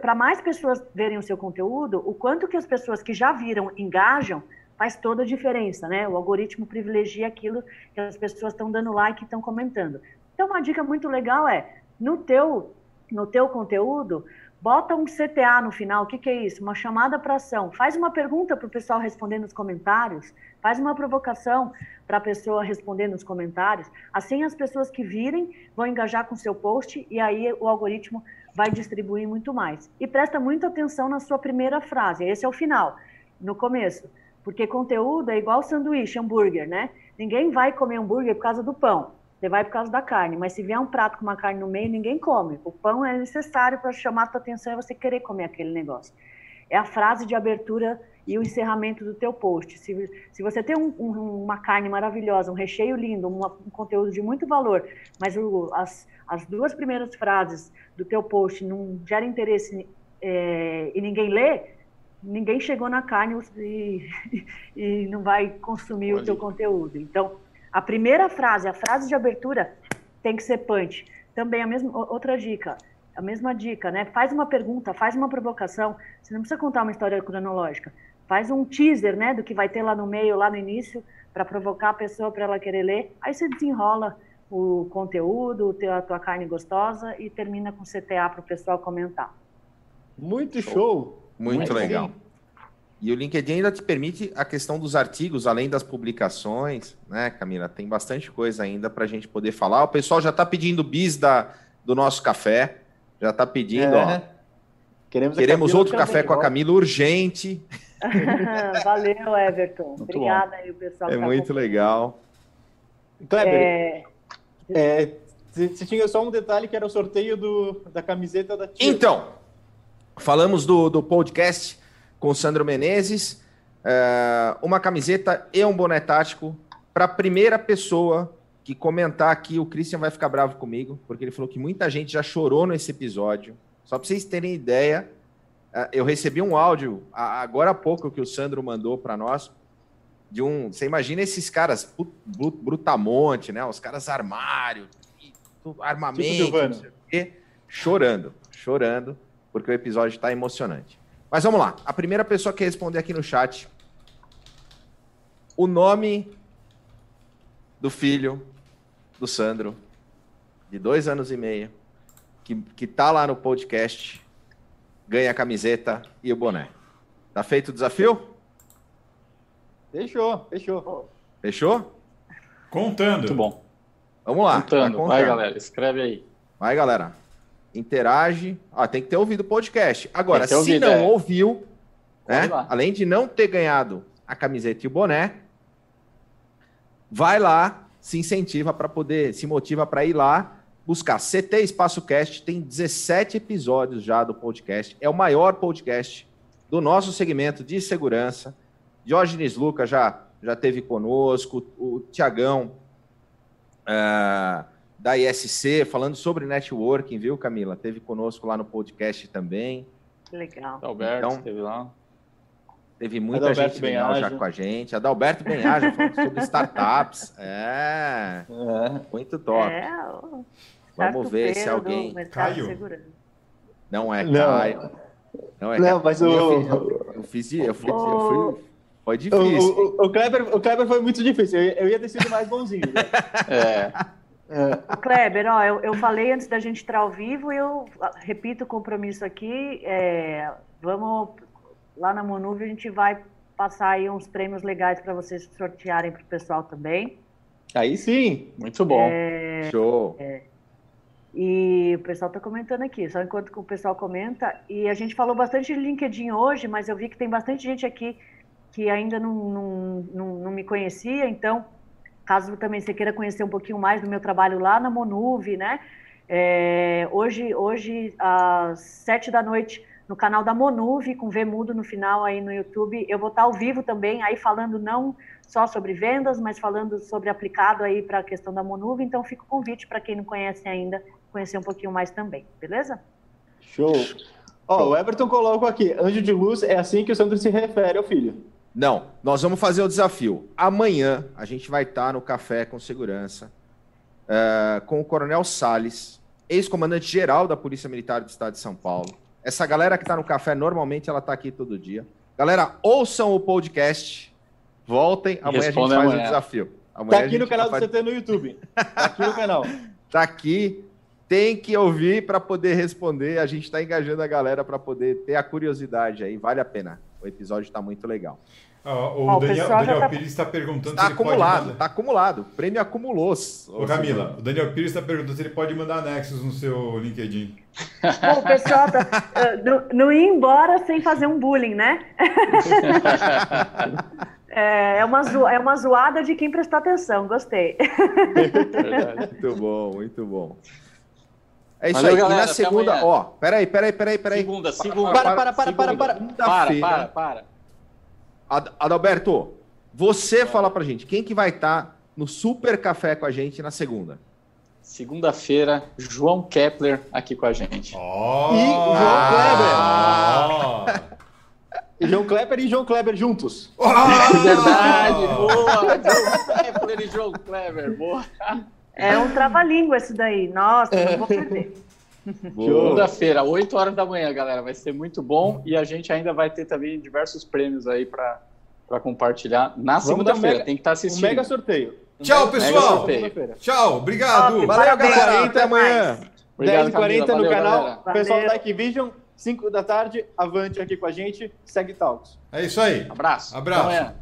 para mais pessoas verem o seu conteúdo, o quanto que as pessoas que já viram engajam, faz toda a diferença, né? O algoritmo privilegia aquilo que as pessoas estão dando like e estão comentando. Então, uma dica muito legal é, no teu, no teu conteúdo, Bota um CTA no final, o que, que é isso? Uma chamada para ação. Faz uma pergunta para o pessoal responder nos comentários, faz uma provocação para a pessoa responder nos comentários. Assim, as pessoas que virem vão engajar com seu post e aí o algoritmo vai distribuir muito mais. E presta muita atenção na sua primeira frase, esse é o final, no começo. Porque conteúdo é igual sanduíche, hambúrguer, né? Ninguém vai comer hambúrguer por causa do pão. Você vai por causa da carne, mas se vier um prato com uma carne no meio, ninguém come. O pão é necessário para chamar a tua atenção e você querer comer aquele negócio. É a frase de abertura e o encerramento do teu post. Se, se você tem um, um, uma carne maravilhosa, um recheio lindo, uma, um conteúdo de muito valor, mas o, as, as duas primeiras frases do teu post não geram interesse é, e ninguém lê, ninguém chegou na carne e, e não vai consumir Olha. o teu conteúdo. Então, a primeira frase, a frase de abertura, tem que ser punch. Também a mesma outra dica, a mesma dica, né? Faz uma pergunta, faz uma provocação. Você não precisa contar uma história cronológica. Faz um teaser, né, do que vai ter lá no meio, lá no início, para provocar a pessoa para ela querer ler. Aí você desenrola o conteúdo, a tua carne gostosa e termina com CTA para o pessoal comentar. Muito show. Muito, Muito legal. Bem. E o LinkedIn ainda te permite a questão dos artigos, além das publicações, né, Camila? Tem bastante coisa ainda para a gente poder falar. O pessoal já está pedindo bis da, do nosso café, já está pedindo, é. ó. Queremos, Queremos outro café com a Camila urgente. [laughs] Valeu, Everton. Muito Obrigada bom. aí, o pessoal. É tá muito legal. Kleber, é... É, você tinha só um detalhe que era o sorteio do, da camiseta da tia. Então, falamos do, do podcast com o Sandro Menezes, é, uma camiseta e um boné tático para a primeira pessoa que comentar aqui. O Christian vai ficar bravo comigo, porque ele falou que muita gente já chorou nesse episódio. Só para vocês terem ideia, é, eu recebi um áudio agora há pouco que o Sandro mandou para nós de um. Você imagina esses caras brutamonte, né? Os caras armário, armamento, tipo chorando, chorando, porque o episódio está emocionante. Mas vamos lá. A primeira pessoa que responder aqui no chat. O nome do filho do Sandro, de dois anos e meio, que, que tá lá no podcast, ganha a camiseta e o boné. Tá feito o desafio? Fechou, fechou. Fechou? Contando. Muito bom. Vamos lá. Contando. Tá Vai, galera, escreve aí. Vai, galera. Interage. Ah, tem que ter ouvido o podcast. Agora, se ouvido, não é. ouviu, né? Além de não ter ganhado a camiseta e o boné, vai lá, se incentiva para poder, se motiva para ir lá buscar CT Espaço Cast, tem 17 episódios já do podcast, é o maior podcast do nosso segmento de segurança. Diógenes Lucas já, já teve conosco, o Tiagão uh, da ISC falando sobre networking, viu, Camila? Teve conosco lá no podcast também. Legal. Alberto então, esteve lá. Teve muita Adalberto gente legal já com a gente. Adalberto Benhaja falando sobre startups. [laughs] É, é. muito top. É, Vamos ver se alguém. Caio. Não é Caio. Não, é não mas o. Eu, eu, fiz. Eu, fiz, eu fui. Foi difícil. O, o, o, Kleber, o Kleber foi muito difícil. Eu, eu ia ter sido mais bonzinho. Né? [laughs] é. É. Kleber, ó, eu, eu falei antes da gente entrar ao vivo e eu repito o compromisso aqui. É, vamos lá na Monuve, a gente vai passar aí uns prêmios legais para vocês sortearem para o pessoal também. Aí sim, muito bom. É, Show. É, e o pessoal está comentando aqui, só enquanto o pessoal comenta. E a gente falou bastante de LinkedIn hoje, mas eu vi que tem bastante gente aqui que ainda não, não, não, não me conhecia. Então, caso também você queira conhecer um pouquinho mais do meu trabalho lá na Monuve, né? É, hoje, hoje, às sete da noite, no canal da Monuve, com V mudo no final aí no YouTube, eu vou estar ao vivo também, aí falando não só sobre vendas, mas falando sobre aplicado aí para a questão da Monuve. Então, fica o convite para quem não conhece ainda conhecer um pouquinho mais também, beleza? Show. Ó, oh, o Everton coloca aqui, anjo de luz é assim que o Sandro se refere ao filho. Não, nós vamos fazer o desafio. Amanhã a gente vai estar no Café com Segurança uh, com o Coronel Sales, ex-comandante geral da Polícia Militar do Estado de São Paulo. Essa galera que está no café, normalmente ela está aqui todo dia. Galera, ouçam o podcast, voltem, amanhã Responda a gente faz amanhã. o desafio. Amanhã tá aqui no canal do CT no YouTube. Tá aqui no canal. [laughs] tá aqui tem que ouvir para poder responder. A gente está engajando a galera para poder ter a curiosidade aí. Vale a pena. O episódio está muito legal. Uh, o, Daniel, o Daniel tá... Pires está perguntando tá se acumulado, ele pode Está acumulado. O prêmio acumulou. Ô, Camila, o Daniel Pires está perguntando se ele pode mandar anexos no seu LinkedIn. Bom, o pessoal tá, uh, não, não ir embora sem fazer um bullying, né? [laughs] é, é, uma zo, é uma zoada de quem prestou atenção. Gostei. [laughs] muito bom, muito bom. É isso Valeu, aí. Galera, e na segunda, ó, peraí, peraí, peraí, peraí. Segunda, segunda. Para, para, para, para, para. Para, para, para. Adalberto, você fala pra gente, quem que vai estar tá no Super Café com a gente na segunda? Segunda-feira, João Kepler aqui com a gente. Oh, e João Kleber. Oh. [laughs] João Kleber e João Kleber juntos. Oh. [laughs] Verdade, boa. [laughs] João Kepler e João Kleber, boa. É um trava-língua esse daí. Nossa, não vou perder. Segunda-feira, 8 horas da manhã, galera. Vai ser muito bom e a gente ainda vai ter também diversos prêmios aí para compartilhar na segunda-feira. Tem que estar tá assistindo. Um mega sorteio. Um Tchau, pessoal. Mega Tchau, obrigado. Valeu, galera. Até amanhã. 10h40 no canal. Galera. Pessoal da Vision, 5 da tarde, avante aqui com a gente. Segue Talks. É isso aí. Abraço. Abraço. Até amanhã.